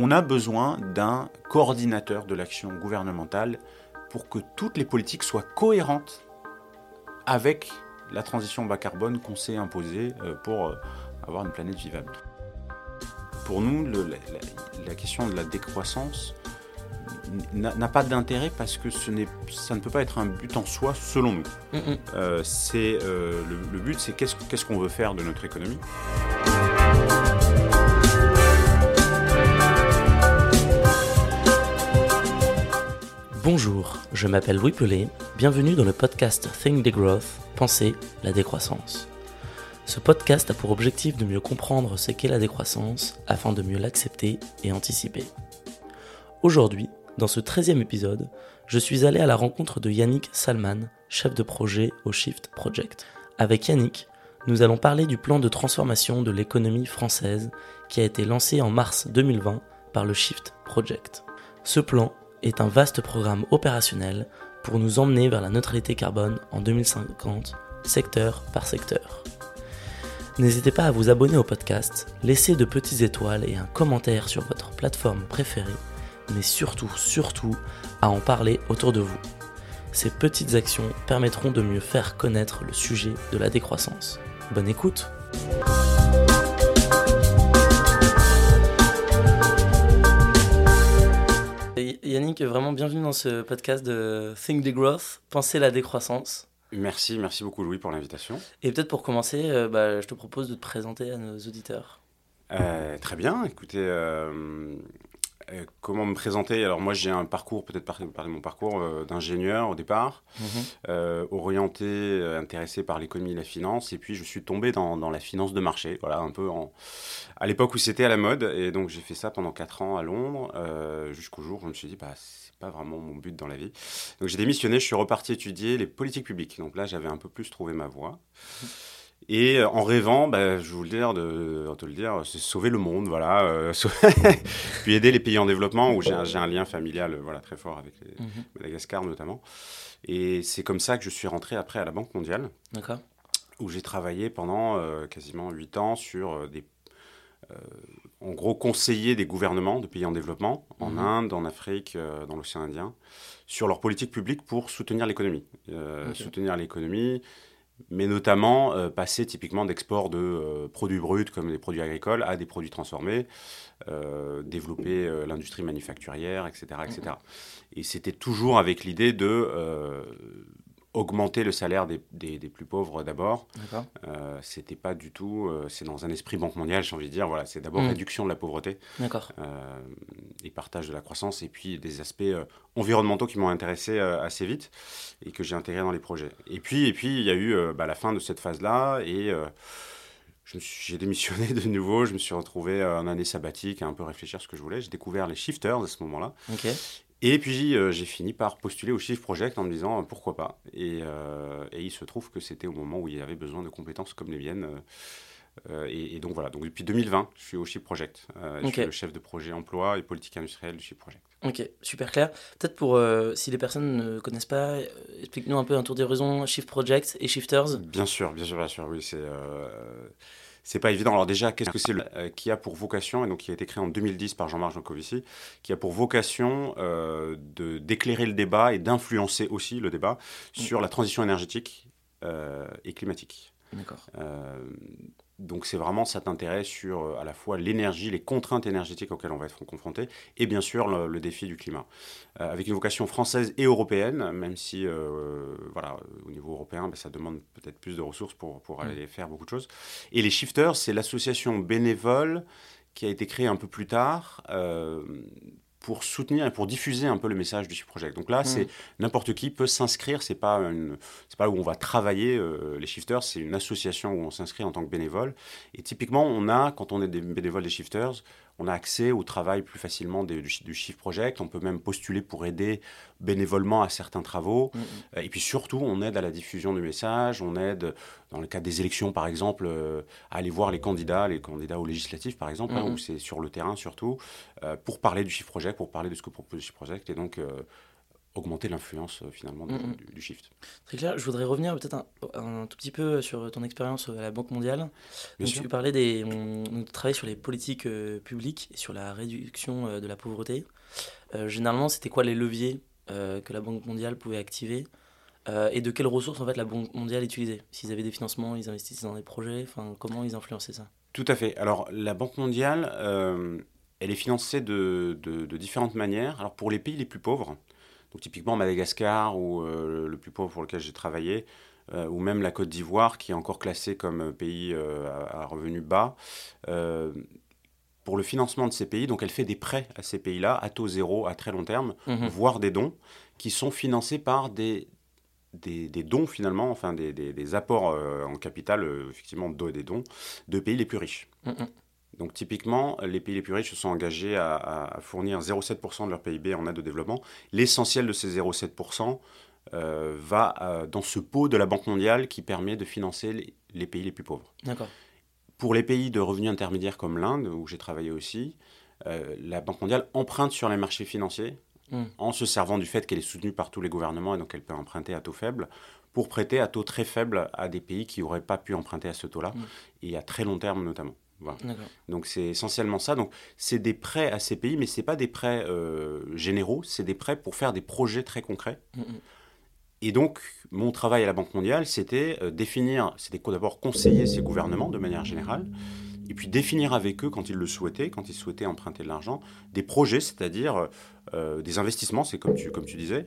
On a besoin d'un coordinateur de l'action gouvernementale pour que toutes les politiques soient cohérentes avec la transition bas carbone qu'on s'est imposée euh, pour euh, avoir une planète vivable. Pour nous, la, question de la décroissance n'a pas d'intérêt parce que ce ça ne peut pas être un but en soi selon nous. Euh, c'est le, but, c'est qu'est-ce qu'on veut faire de notre économie? Bonjour, je m'appelle Louis Pelé, bienvenue dans le podcast Think the Growth, Penser la décroissance. Ce podcast a pour objectif de mieux comprendre ce qu'est la décroissance afin de mieux l'accepter et anticiper. Aujourd'hui, dans ce 13e épisode, je suis allé à la rencontre de Yannick Salman, chef de projet au Shift Project. Avec Yannick, nous allons parler du plan de transformation de l'économie française qui a été lancé en mars 2020 par le Shift Project. Ce plan est un vaste programme opérationnel pour nous emmener vers la neutralité carbone en 2050, secteur par secteur. N'hésitez pas à vous abonner au podcast, laisser de petites étoiles et un commentaire sur votre plateforme préférée, mais surtout, surtout, à en parler autour de vous. Ces petites actions permettront de mieux faire connaître le sujet de la décroissance. Bonne écoute Yannick, vraiment bienvenue dans ce podcast de Think the Growth, Penser la décroissance. Merci, merci beaucoup Louis pour l'invitation. Et peut-être pour commencer, euh, bah, je te propose de te présenter à nos auditeurs. Euh, très bien, écoutez, euh, euh, comment me présenter? Alors moi j'ai un parcours, peut-être parler de mon parcours euh, d'ingénieur au départ, mhm. euh, orienté, intéressé par l'économie et la finance, et puis je suis tombé dans, dans la finance de marché, voilà un peu en... à l'époque où c'était à la mode, et donc j'ai fait ça pendant 4 ans à Londres, jusqu'au jour où je me suis dit, bah, c'est pas vraiment mon but dans la vie. Donc j'ai démissionné, je suis reparti étudier les politiques publiques, donc là j'avais un peu plus trouvé ma voie. Mhm. Et euh, en rêvant, bah, je vous le dire, de, te le dire, c'est sauver le monde, voilà, euh, puis aider les pays en développement où j'ai un, lien familial, voilà, très fort avec les, mhm. Madagascar notamment. Et c'est comme ça que je suis rentré après à la Banque mondiale, où j'ai travaillé pendant euh, quasiment 8 ans sur des, en gros, conseiller des gouvernements de pays en développement, en mhm. Inde, en Afrique, dans l'océan Indien, sur leur politique publique pour soutenir l'économie, soutenir l'économie mais notamment euh, passer typiquement d'export de euh, produits bruts comme des produits agricoles à des produits transformés, euh, développer l'industrie manufacturière, etc. etc. Et c'était toujours avec l'idée de augmenter le salaire des, des, plus pauvres d'abord. Euh, c'était pas du tout, euh, c'est dans un esprit banque mondiale, j'ai envie de dire, voilà, c'est d'abord mm. réduction de la pauvreté euh, et partage de la croissance, et puis des aspects euh, environnementaux qui m'ont intéressé assez vite et que j'ai intégré dans les projets. Et puis, et puis il y a eu bah, la fin de cette phase-là, et j'ai démissionné de nouveau, je me suis retrouvé en année sabbatique à un peu réfléchir à ce que je voulais. J'ai découvert les shifters à ce moment-là. Et puis euh, j'ai fini par postuler au Shift Project en me disant euh, pourquoi pas. Et, euh, et, il se trouve que c'était au moment où il y avait besoin de compétences comme les miennes. Et, donc voilà, donc depuis 2020, je suis au Shift Project. Je suis le chef de projet emploi et politique industrielle du Shift Project. Ok, super clair. Peut-être pour, si les personnes ne connaissent pas, explique-nous un peu un tour d'horizon Shift Project et Shifters. Bien sûr, bien sûr, bien sûr, oui, c'est c'est pas évident. Alors déjà, qu'est-ce que c'est euh, qui a pour vocation, et donc qui a été créé en 2010 par Jean-Marc Jancovici, qui a pour vocation euh, de d'éclairer le débat et d'influencer aussi le débat sur la transition énergétique euh, et climatique. D'accord. Donc c'est vraiment cet intérêt sur euh, à la fois l'énergie, les contraintes énergétiques auxquelles on va être confronté, et bien sûr le, défi du climat. Euh, avec une vocation française et européenne, même si euh, voilà, au niveau européen, ben, ça demande peut-être plus de ressources pour, pour aller mm. faire beaucoup de choses. Et les Shifters, c'est l'association bénévole qui a été créée un peu plus tard pour soutenir et pour diffuser un peu le message du Project. Donc là, c'est hmm. n'importe qui peut s'inscrire. C'est pas une, c'est pas où on va travailler euh, les shifters. C'est une association où on s'inscrit en tant que bénévole. Et typiquement, on a, quand on est des bénévoles des shifters, on a accès au travail plus facilement du, du, Shift Project. On peut même postuler pour aider bénévolement à certains travaux. Mm. Et puis surtout, on aide à la diffusion du message. On aide, dans le cas des élections par exemple, euh, à aller voir les candidats, les candidats aux législatives par exemple, hein, où c'est sur le terrain surtout, euh, pour parler du Shift Project, pour parler de ce que propose le Shift Project. Et donc, euh, augmenter l'influence finalement Mm, mm. du, du shift. Très clair. Je voudrais revenir peut-être un, un tout petit peu sur ton expérience à la Banque mondiale. Donc, tu parlais des. On, travaille sur les politiques euh, publiques et sur la réduction euh, de la pauvreté. Euh, généralement, c'était quoi les leviers euh, que la Banque mondiale pouvait activer Euh, et de quelles ressources en fait la Banque mondiale utilisait? S'ils avaient des financements, ils investissaient dans des projets. Enfin, comment ils influençaient ça? Tout à fait. Alors, la Banque mondiale, euh, elle est financée de, de- de différentes manières. Alors, pour les pays les plus pauvres, donc typiquement Madagascar, ou euh, le plus pauvre pour lequel j'ai travaillé, euh, ou même la Côte d'Ivoire, qui est encore classée comme pays euh, à, à revenus bas, euh, pour le financement de ces pays, donc elle fait des prêts à ces pays-là, à taux zéro, à très long terme, Mhm. voire des dons, qui sont financés par des, des, des dons finalement, enfin des, des- des apports en capital, effectivement, de- des dons, de pays les plus riches. Mhm. Donc typiquement, les pays les plus riches se sont engagés à, fournir 0,7% de leur PIB en aide au développement. L'essentiel de ces 0,7% euh, va euh, dans ce pot de la Banque mondiale qui permet de financer les, les pays les plus pauvres. D'accord. Pour les pays de revenus intermédiaires comme l'Inde, où j'ai travaillé aussi, euh, la Banque mondiale emprunte sur les marchés financiers Mm. en se servant du fait qu'elle est soutenue par tous les gouvernements et donc elle peut emprunter à taux faible pour prêter à taux très faible à des pays qui n'auraient pas pu emprunter à ce taux-là Mm. et à très long terme notamment. Voilà. Donc c'est essentiellement ça. Donc c'est des prêts à ces pays, mais c'est pas des prêts euh, généraux, c'est des prêts pour faire des projets très concrets. Mhm. Et donc mon travail à la Banque mondiale, c'était euh, définir, c'était d'abord conseiller ces gouvernements de manière générale, et puis définir avec eux quand ils le souhaitaient, quand ils souhaitaient emprunter de l'argent, des projets, c'est-à-dire euh, des investissements, c'est comme tu, comme tu disais,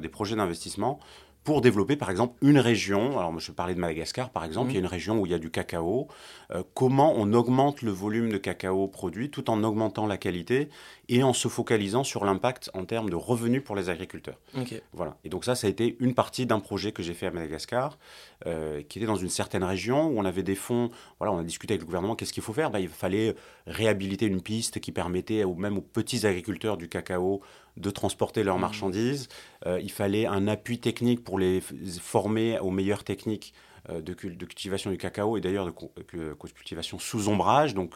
des projets d'investissement pour développer par exemple une région. Alors je parlais de Madagascar par exemple, Mhm. il y a une région où il y a du cacao. Euh, comment on augmente le volume de cacao produit tout en augmentant la qualité et en se focalisant sur l'impact en termes de revenus pour les agriculteurs. Voilà. Et donc ça, ça a été une partie d'un projet que j'ai fait à Madagascar, euh, qui était dans une certaine région où on avait des fonds. Voilà, on a discuté avec le gouvernement. Qu'est-ce qu'il faut faire? Ben, Il fallait réhabiliter une piste qui permettait, ou même aux petits agriculteurs du cacao, de transporter leurs Mhm. marchandises. Euh, il fallait un appui technique pour les former aux meilleures techniques euh, de, cul- de cultivation du cacao et d'ailleurs de que- cultivation sous ombrage. Donc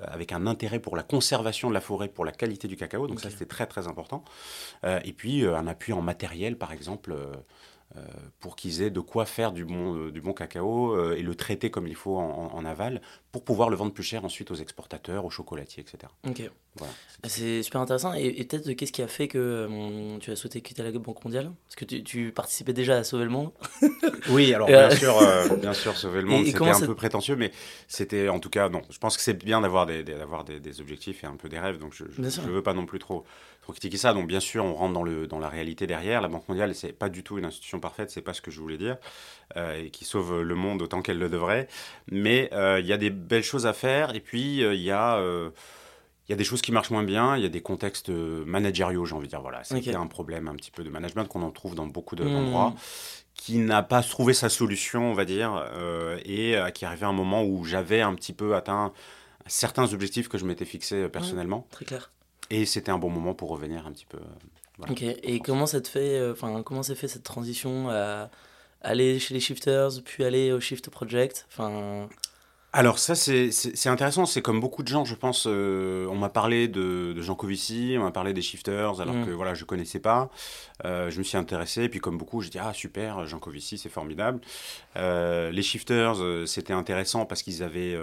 avec un intérêt pour la conservation de la forêt, pour la qualité du cacao. Donc ça, c'était très, très important. Euh, et puis, euh, un appui en matériel, par exemple, euh, euh, pour qu'ils aient de quoi faire du bon, euh, du bon cacao euh, et le traiter comme il faut en, aval pour pouvoir le vendre plus cher ensuite aux exportateurs, aux chocolatiers, etc. Ok. Voilà. C'est super intéressant. Et, et peut-être, qu'est-ce qui a fait que euh, tu as souhaité quitter la Banque mondiale? Parce que tu, tu participais déjà à Sauver le Monde. Oui, alors Euh, bien sûr, euh, bien sûr, sauver le monde, c'était un peu prétentieux, mais c'était en tout cas non. Je pense que c'est bien d'avoir des, des- des, des objectifs et un peu des rêves, donc je ne veux pas non plus trop, trop critiquer ça. Donc bien sûr, on rentre dans, le, dans la réalité derrière. La Banque mondiale, c'est pas du tout une institution parfaite, c'est pas ce que je voulais dire, euh, et qui sauve le monde autant qu'elle le devrait. Mais euh, il y a des belles choses à faire, et puis euh, il y a il y a des choses qui marchent moins bien, il y a des contextes managériaux, j'ai envie de dire. Voilà, Ok. un problème un petit peu de management qu'on en trouve dans beaucoup Hmm. d'endroits, qui n'a pas trouvé sa solution, on va dire, euh, et euh, qui arrivait à un moment où j'avais un petit peu atteint certains objectifs que je m'étais fixés personnellement, Très clair. Et c'était un bon moment pour revenir un petit peu. euh, voilà. Ok. Et comment ça te fait euh, Enfin, comment s'est fait cette transition à aller chez les shifters, puis aller au Shift Project? Enfin, Alors ça, c'est intéressant. C'est comme beaucoup de gens, je pense. euh, on m'a parlé de, de Jean Covici, on m'a parlé des shifters, alors Mm. que voilà, je connaissais pas. Euh, je me suis intéressé, et puis comme beaucoup, j'ai dit ah super, Jean Covici, c'est formidable. Euh, les shifters, c'était intéressant parce qu'ils avaient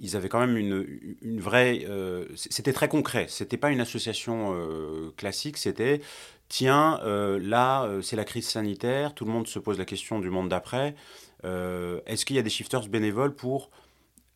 ils avaient quand même une, une vraie. euh, c'était très concret. C'était pas une association euh, classique. C'était tiens, euh, là, c'est la crise sanitaire. Tout le monde se pose la question du monde d'après. Est-ce qu'il y a des shifters bénévoles pour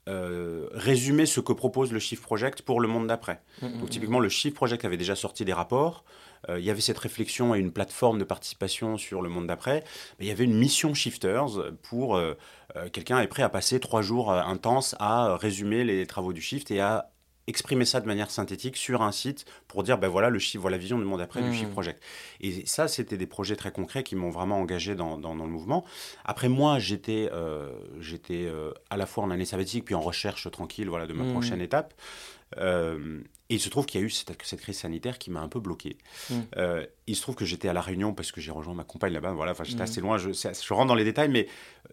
euh, résumer ce que propose le Shift Project pour le monde d'après? Mm, donc mm, typiquement, le Shift Project avait déjà sorti des rapports. Euh, il y avait cette réflexion et une plateforme de participation sur le monde d'après. Mais il y avait une mission Shifters pour euh, euh, quelqu'un est prêt à passer trois jours intenses à résumer les travaux du Shift et à exprimer ça de manière synthétique sur un site pour dire ben voilà le Shift, voilà la vision du monde d'après Mhm. du Shift Project. Et ça, c'était des projets très concrets qui m'ont vraiment engagé dans, dans- dans le mouvement. Après moi, j'étais euh, j'étais euh, à la fois en année sabbatique puis en recherche tranquille voilà de ma Mhm. prochaine étape. Euh, et il se trouve qu'il y a eu cette, cette crise sanitaire qui m'a un peu bloqué. Mm. Euh, il se trouve que j'étais à La Réunion parce que j'ai rejoint ma compagne là-bas. Voilà, enfin, j'étais Mm. assez loin. Je, rentre dans les détails, mais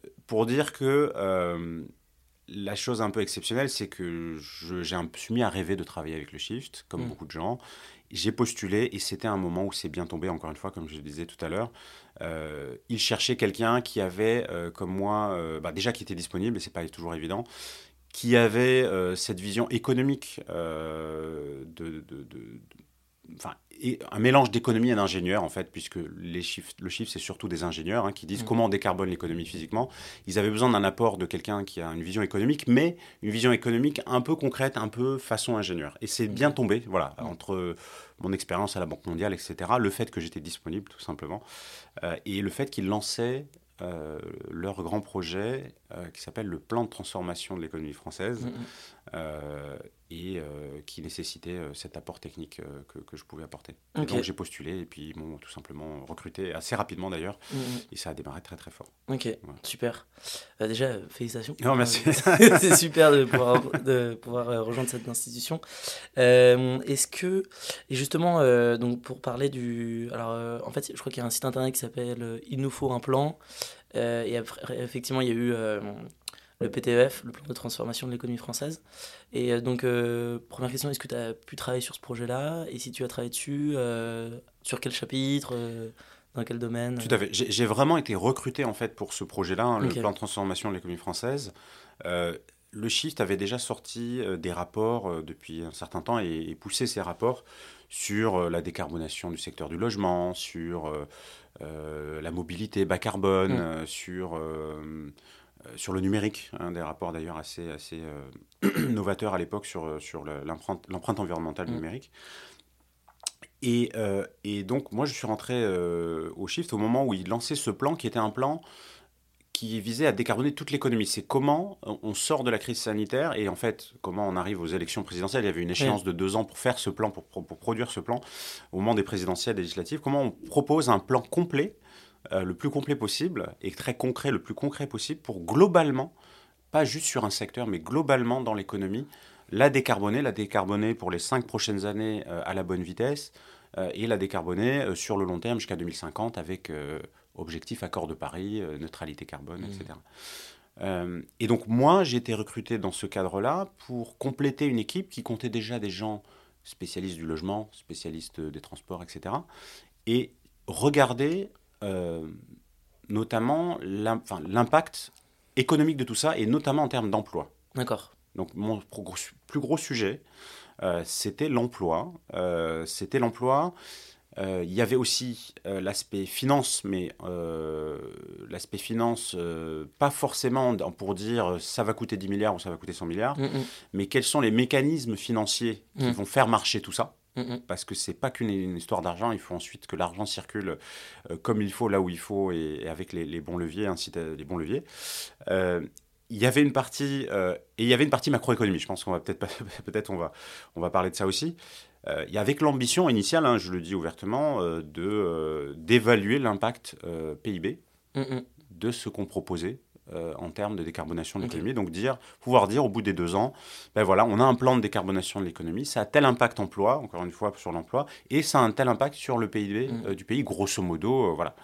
euh, pour dire que euh, la chose un peu exceptionnelle, c'est que je, j'ai un, me suis mis à rêver de travailler avec le Shift, comme Mm. beaucoup de gens. J'ai postulé et c'était un moment où c'est bien tombé, encore une fois, comme je le disais tout à l'heure. Euh, il cherchait quelqu'un qui avait, euh, comme moi, euh, bah, déjà qui était disponible, et c'est pas toujours évident, qui avait euh, cette vision économique euh, de, de- de- de- enfin, et un mélange d'économie et d'ingénieur en fait, puisque les chiffres, le chiffre c'est surtout des ingénieurs hein, qui disent Mm. comment on décarbone l'économie physiquement. Ils avaient besoin d'un apport de quelqu'un qui a une vision économique, mais une vision économique un peu concrète, un peu façon ingénieur. Et c'est bien tombé, voilà, Mm. entre mon expérience à la Banque mondiale, etc., le fait que j'étais disponible tout simplement, euh, et le fait qu'ils lançaient leur grand projet euh, qui s'appelle le plan de transformation de l'économie française. Euh, et euh, qui nécessitait euh, cet apport technique euh, que, que je pouvais apporter. Et donc j'ai postulé et puis ils m'ont tout simplement recruté assez rapidement d'ailleurs Mm, mm. et ça a démarré très très fort. Ok, super. Euh, déjà, euh, félicitations. Non, merci. Euh, c'est super de pouvoir, de pouvoir euh, rejoindre cette institution. Euh, Est-ce que, et justement, euh, donc pour parler du. Alors, euh, en fait, je crois qu'il y a un site internet qui s'appelle euh, Il nous faut un plan. Euh, et après, effectivement, il y a eu euh, le PTEF, le plan de transformation de l'économie française. Et euh, donc, euh, première question, est-ce que tu as pu travailler sur ce projet-là? Et si tu as travaillé dessus, euh, sur quel chapitre euh, Dans quel domaine Tout à fait. J'ai vraiment été recruté en fait pour ce projet-là, hein, le plan de transformation de l'économie française. Le Shift avait déjà sorti des rapports depuis un certain temps et, et poussé ces rapports sur la décarbonation du secteur du logement, sur la mobilité bas carbone, Mm. sur, sur le numérique, hein, des rapports d'ailleurs assez, assez euh, novateurs à l'époque sur, euh, sur le- l'empreinte environnementale Mm. numérique. Et, euh, et donc, moi, je suis rentré euh, au Shift au moment où il lançait ce plan qui était un plan qui visait à décarboner toute l'économie. C'est comment on sort de la crise sanitaire et en fait, comment on arrive aux élections présidentielles. Il y avait une échéance de deux ans pour faire ce plan, pour, pour- pour produire ce plan au moment des présidentielles législatives. Comment on propose un plan complet, euh, le plus complet possible et très concret, le plus concret possible pour globalement, pas juste sur un secteur, mais globalement dans l'économie, la décarboner, la décarboner pour les cinq prochaines années euh, à la bonne vitesse euh, et la décarboner sur le long terme jusqu'à 2050 avec objectif accord de Paris, neutralité carbone, etc. Euh, et donc moi, j'ai été recruté dans ce cadre-là pour compléter une équipe qui comptait déjà des gens spécialistes du logement, spécialistes des transports, etc. Et regarder notamment l'im- enfin, l'impact économique de tout ça, et notamment en termes d'emploi. D'accord. Donc mon plus gros sujet, euh, c'était l'emploi. Euh, c'était l'emploi. Euh, Il y avait aussi euh, l'aspect finance, mais euh, l'aspect finance, euh, pas forcément pour dire euh, ça va coûter 10 milliards ou ça va coûter 100 milliards, Mm, mm, mais quels sont les mécanismes financiers qui Mm. vont faire marcher tout ça? Mm, mm. parce que c'est pas qu'une une histoire d'argent, il faut ensuite que l'argent circule euh, comme il faut, là où il faut, et, et avec les, les bons leviers, ainsi de- les bons leviers. Euh, il y avait une partie euh, et il y avait une partie macroéconomie. Je pense qu'on va peut-être peut-être on va on va parler de ça aussi. Euh, il y avait l'ambition initiale, hein, je le dis ouvertement, euh, de d'évaluer l'impact PIB Mm, mm. de ce qu'on proposait euh, en termes de décarbonation de l'économie. Donc dire, pouvoir dire au bout des deux ans, ben voilà, on a un plan de décarbonation de l'économie, ça a tel impact emploi, encore une fois sur l'emploi, et ça a un tel impact sur le PIB Mm. euh, du pays, grosso modo, euh, voilà.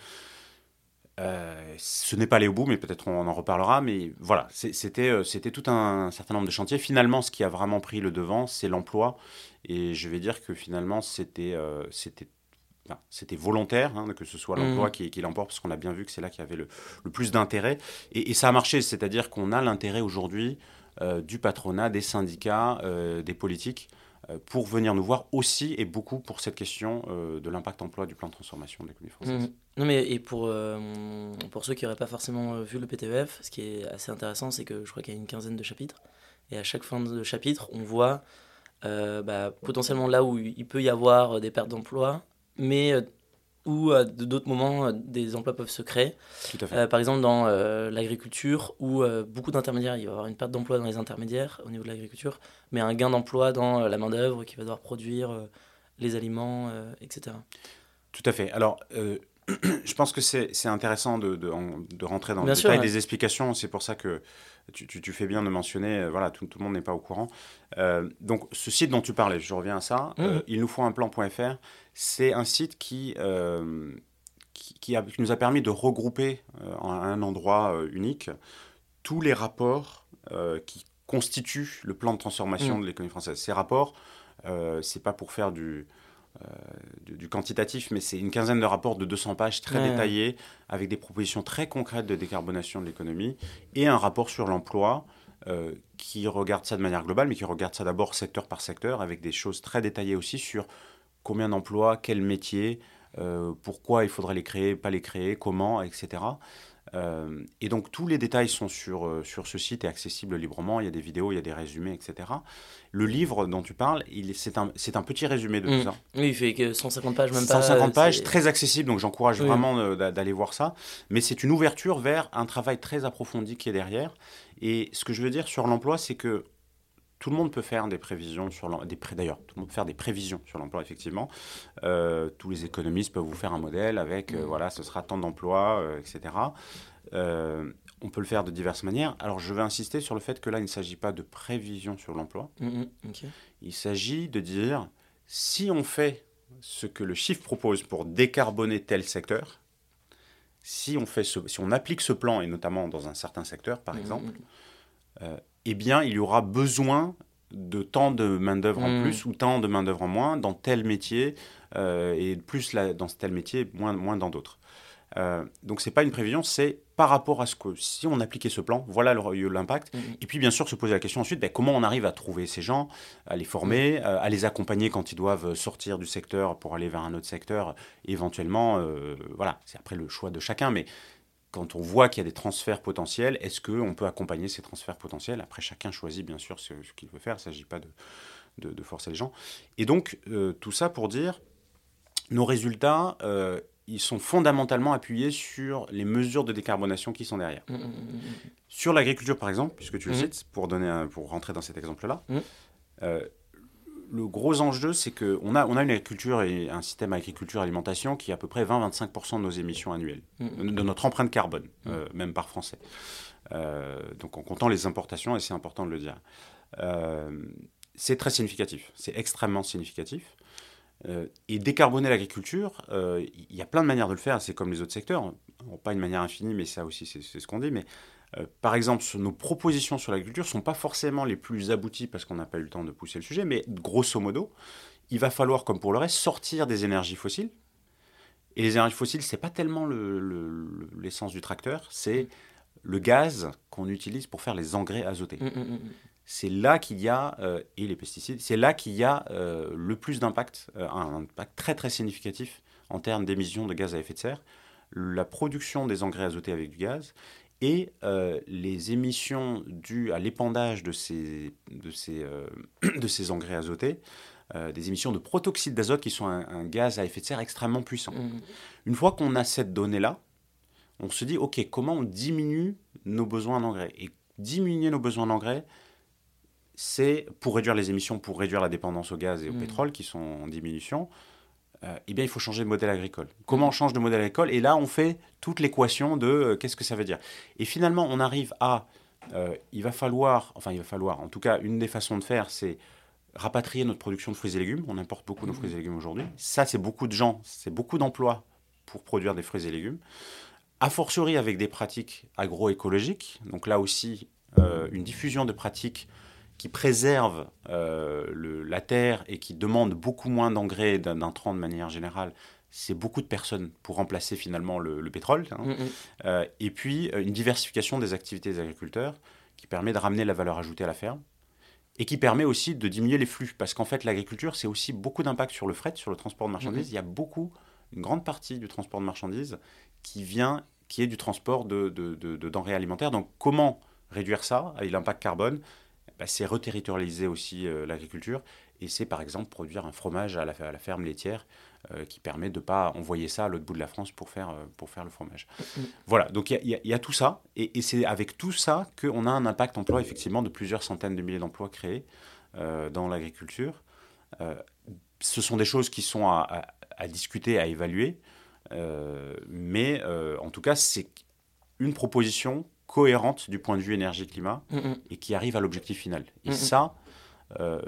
Ce n'est pas allé au bout, mais peut-être on en reparlera. Mais voilà, c'était c'était tout un, certain nombre de chantiers. Finalement, ce qui a vraiment pris le devant, c'est l'emploi. Et je vais dire que finalement, c'était c'était enfin, c'était volontaire, hein, que ce soit l'emploi Mhm. qui, qui l'emporte, parce qu'on a bien vu que c'est là qu'il y avait le, le plus d'intérêt. Et, et ça a marché, c'est-à-dire qu'on a l'intérêt aujourd'hui euh, du patronat, des syndicats, euh, des politiques, euh, pour venir nous voir aussi et beaucoup pour cette question de l'impact emploi du plan de transformation de l'économie française. Mhm. Non mais et pour, pour ceux qui n'auraient pas forcément vu le PTEF, ce qui est assez intéressant, c'est que je crois qu'il y a une quinzaine de chapitres. Et à chaque fin de chapitre, on voit bah, potentiellement là où il peut y avoir des pertes d'emplois, mais euh, où à d'autres moments, euh, des emplois peuvent se créer. Tout à fait. Euh, par exemple, dans euh, l'agriculture, où euh, beaucoup d'intermédiaires, il va y avoir une perte d'emploi dans les intermédiaires au niveau de l'agriculture, mais un gain d'emploi dans euh, la main-d'œuvre qui va devoir produire euh, les aliments, euh, etc. Tout à fait. Alors, euh, je pense que c'est intéressant de, de, en- de rentrer dans Bien le sûr, détail ouais. des explications. C'est pour ça que tu, tu- tu fais bien de mentionner, euh, voilà, tout, tout le monde n'est pas au courant. Euh, donc, ce site dont tu parlais, je reviens à ça, Mhm. euh, il nous faut un plan.fr, c'est un site qui, euh, qui, qui a- qui nous a permis de regrouper en un endroit unique tous les rapports qui constituent le plan de transformation mm. de l'économie française. Ces rapports, c'est pas pour faire du, du, quantitatif, mais c'est une quinzaine de rapports de 200 pages très détaillés, avec des propositions très concrètes de décarbonation de l'économie, et un rapport sur l'emploi euh, qui regarde ça de manière globale, mais qui regarde ça d'abord secteur par secteur, avec des choses très détaillées aussi sur combien d'emplois, quels métiers, euh, pourquoi il faudrait les créer, pas les créer, comment, etc. Euh, et donc tous les détails sont sur, euh, sur ce site et accessibles librement. Il y a des vidéos, il y a des résumés, etc. Le livre dont tu parles, c'est un, un petit résumé de tout mm. ça. Oui, il fait que 150 pages, même 150 pas. 150 pages, très accessible, donc j'encourage vraiment euh, d'aller voir ça. Mais c'est une ouverture vers un travail très approfondi qui est derrière. Et ce que je veux dire sur l'emploi, c'est que tout le monde peut faire des prévisions sur l'emploi. D'ailleurs, tout le monde peut faire des prévisions sur l'emploi, effectivement. Euh, tous les économistes peuvent vous faire un modèle avec, euh, mm. voilà, ce sera tant d'emplois, euh, etc. on peut le faire de diverses manières. Alors, je vais insister sur le fait que là, il ne s'agit pas de prévision sur l'emploi. Mm, mm, il s'agit de dire, si on fait ce que le chiffre propose pour décarboner tel secteur, si on, fait si on applique ce plan, et notamment dans un certain secteur, par exemple, eh bien, il y aura besoin de tant de main-d'œuvre en hmm. plus ou tant de main-d'œuvre en moins dans tel métier euh, et plus dans tel métier, moins, moins dans d'autres. Euh, donc, ce n'est pas une prévision, c'est par rapport à ce que si on appliquait ce plan, voilà l'impact. Hmm. Et puis, bien sûr, se poser la question ensuite ben, comment on arrive à trouver ces gens, à les former, hmm. euh, à les accompagner quand ils doivent sortir du secteur pour aller vers un autre secteur, éventuellement. voilà, c'est après le choix de chacun, mais quand on voit qu'il y a des transferts potentiels, est-ce qu'on peut accompagner ces transferts potentiels? Après, chacun choisit bien sûr ce, qu'il veut faire, il ne s'agit pas de, de, forcer les gens. Et donc, euh, tout ça pour dire, nos résultats, euh, ils sont fondamentalement appuyés sur les mesures de décarbonation qui sont derrière. Mmh, mmh, mmh, sur l'agriculture, par exemple, puisque tu le cites, pour, donner pour rentrer dans cet exemple-là, euh, le gros enjeu, c'est qu'on a, on a une agriculture et un système agriculture-alimentation qui est à peu près 20-25% de nos émissions annuelles, mm. de notre empreinte carbone, mm. euh, même par français. Euh, donc en comptant les importations, et c'est important de le dire. Euh, c'est très significatif, c'est extrêmement significatif. et décarboner l'agriculture, il y a plein de manières de le faire, c'est comme les autres secteurs, pas une manière infinie, mais ça aussi c'est ce qu'on dit, mais euh, par exemple, nos propositions sur l'agriculture ne sont pas forcément les plus abouties parce qu'on n'a pas eu le temps de pousser le sujet, mais grosso modo, il va falloir, comme pour le reste, sortir des énergies fossiles. Et les énergies fossiles, ce n'est pas tellement l'essence du tracteur, c'est le gaz qu'on utilise pour faire les engrais azotés. Mmh, mmh, mmh, c'est là qu'il y a, euh, et les pesticides, c'est là qu'il y a euh, le plus d'impact, un impact très très significatif en termes d'émissions de gaz à effet de serre. La production des engrais azotés avec du gaz et euh, les émissions dues à l'épandage de ces, de, ces, euh, de ces engrais azotés, euh, des émissions de protoxyde d'azote qui sont un, gaz à effet de serre extrêmement puissant. Mmh. Une fois qu'on a cette donnée-là, on se dit, OK, comment on diminue nos besoins d'engrais? Et diminuer nos besoins d'engrais, c'est pour réduire les émissions, pour réduire la dépendance au gaz et au mmh. pétrole qui sont en diminution, euh, eh bien, il faut changer de modèle agricole. Comment on change de modèle agricole? Et là, on fait toute l'équation de euh, qu'est-ce que ça veut dire? Et finalement, on arrive à, euh, il va falloir, enfin, il va falloir, en tout cas, une des façons de faire, c'est rapatrier notre production de fruits et légumes. On importe beaucoup nos fruits et légumes aujourd'hui. Ça, c'est beaucoup de gens, c'est beaucoup d'emplois pour produire des fruits et légumes. A fortiori avec des pratiques agroécologiques. Donc là aussi, une diffusion de pratiques qui préserve euh, la terre et qui demande beaucoup moins d'engrais et d'intrants de manière générale, c'est beaucoup de personnes pour remplacer finalement le, pétrole. Hein. Mm, mm. Euh, et puis euh, une diversification des activités des agriculteurs qui permet de ramener la valeur ajoutée à la ferme et qui permet aussi de diminuer les flux. Parce qu'en fait, l'agriculture, c'est aussi beaucoup d'impact sur le fret, sur le transport de marchandises. Mm, Il y a beaucoup, une grande partie du transport de marchandises qui vient, qui est du transport de, de, de denrées alimentaires. Donc comment réduire ça avec l'impact carbone bah, c'est reterritorialiser aussi euh, l'agriculture. Et c'est par exemple produire un fromage à la, ferme laitière euh, qui permet de ne pas envoyer ça à l'autre bout de la France pour faire, euh, pour faire le fromage. Mm. Voilà, donc il y, a tout ça. Et, c'est avec tout ça qu'on a un impact emploi, effectivement, de plusieurs centaines de milliers d'emplois créés dans l'agriculture. ce sont des choses qui sont à, à discuter, à évaluer. mais en tout cas, c'est une proposition cohérente du point de vue énergie-climat mm, mm. et qui arrive à l'objectif final. Et mm, ça, euh,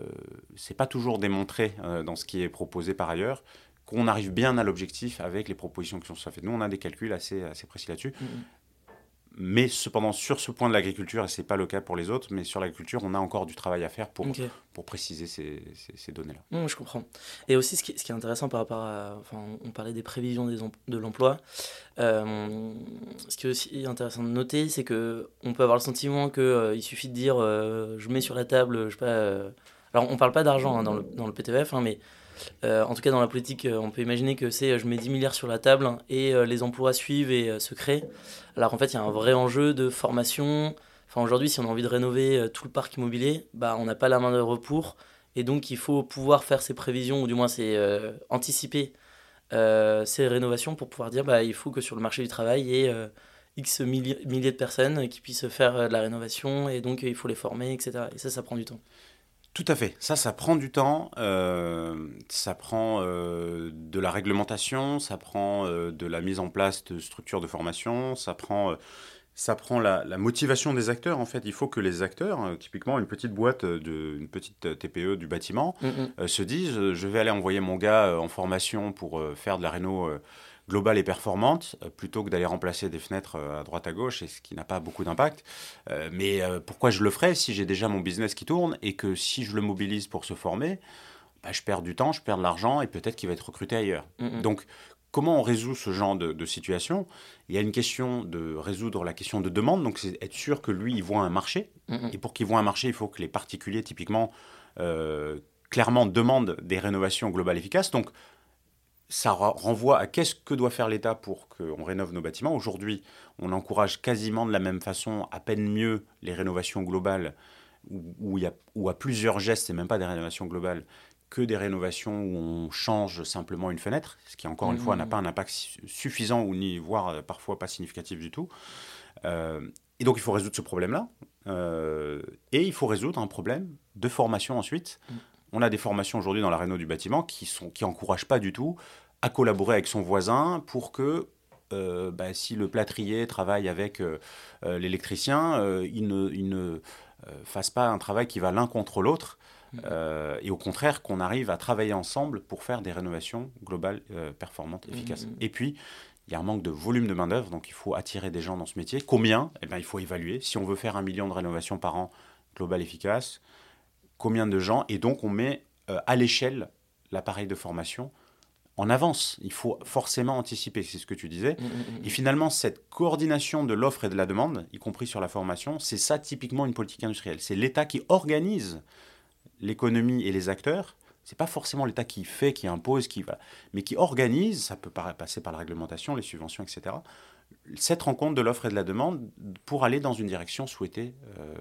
c'est pas toujours démontré euh, dans ce qui est proposé par ailleurs qu'on arrive bien à l'objectif avec les propositions qui sont faites. Nous, on a des calculs assez, assez précis là-dessus. Mais cependant, sur ce point de l'agriculture, et ce n'est pas le cas pour les autres, mais sur l'agriculture, on a encore du travail à faire pour, pour préciser ces, ces, données-là. Mmh, je comprends. Et aussi, ce qui, ce qui, est intéressant par rapport à. Enfin, on parlait des prévisions des de l'emploi. Euh, ce qui est aussi intéressant de noter, c'est qu'on peut avoir le sentiment qu'il euh, il suffit de dire euh, je mets sur la table, je sais pas. alors, on ne parle pas d'argent hein, dans, le, dans le PTF, hein, mais en tout cas, dans la politique, on peut imaginer que c'est je mets 10 milliards sur la table et les emplois suivent et se créent. Alors en fait, il y a un vrai enjeu de formation. Enfin, aujourd'hui, si on a envie de rénover euh, tout le parc immobilier, bah, on n'a pas la main-d'œuvre pour. Et donc, il faut pouvoir faire ces prévisions, ou du moins c'est euh, anticiper euh, ces rénovations pour pouvoir dire bah, il faut que sur le marché du travail, il y ait X milliers de personnes qui puissent faire de la rénovation, et donc il faut les former, etc. Et ça, ça prend du temps. Tout à fait. Ça, ça prend du temps. ça prend de la réglementation, ça prend de la mise en place de structures de formation, ça prend, ça prend la, motivation des acteurs. En fait, il faut que les acteurs, typiquement une petite boîte, de, une petite TPE du bâtiment, mm, mm. se disent je vais aller envoyer mon gars en formation pour faire de la réno globale et performante, euh, plutôt que d'aller remplacer des fenêtres euh, à droite à gauche, et ce qui n'a pas beaucoup d'impact. Euh, mais pourquoi je le ferais si j'ai déjà mon business qui tourne et que si je le mobilise pour se former, bah, je perds du temps, je perds de l'argent et peut-être qu'il va être recruté ailleurs. Donc, comment on résout ce genre de, situation? Il y a une question de résoudre la question de demande, donc c'est être sûr que lui, il voit un marché. Et pour qu'il voit un marché, il faut que les particuliers, typiquement, clairement demandent des rénovations globales efficaces. Donc, ça renvoie à qu'est-ce que doit faire l'État pour qu'on rénove nos bâtiments. Aujourd'hui, on encourage quasiment de la même façon, à peine mieux, les rénovations globales, où, il y a, où à plusieurs gestes, c'est même pas des rénovations globales, que des rénovations où on change simplement une fenêtre, ce qui encore une fois n'a mmh. pas un impact suffisant ou ni voire euh, parfois pas significatif du tout. Euh, et donc il faut résoudre ce problème-là. Euh, et il faut résoudre un problème de formation ensuite. Mmh on a des formations aujourd'hui dans la réno du bâtiment qui sont qui encouragent pas du tout à collaborer avec son voisin pour que euh, bah, si le plâtrier travaille avec euh, euh, l'électricien, il ne, fasse pas un travail qui va l'un contre l'autre, mmh. et au contraire qu'on arrive à travailler ensemble pour faire des rénovations globales, performantes, mmh, efficaces. Mmh, et puis, il y a un manque de volume de main-d'œuvre, donc il faut attirer des gens dans ce métier. Combien? Eh bien, Il faut évaluer. Si on veut faire un million de rénovations par an globales efficaces, combien de gens, et donc on met euh, à l'échelle l'appareil de formation en avance. Il faut forcément anticiper, c'est ce que tu disais. Mmh, mmh, mmh. Et finalement, cette coordination de l'offre et de la demande, y compris sur la formation, c'est ça typiquement une politique industrielle. C'est l'État qui organise l'économie et les acteurs. C'est pas forcément l'État qui fait, qui impose, qui va, mais qui organise. Ça peut passer par la réglementation, les subventions, etc. Cette rencontre de l'offre et de la demande pour aller dans une direction souhaitée euh,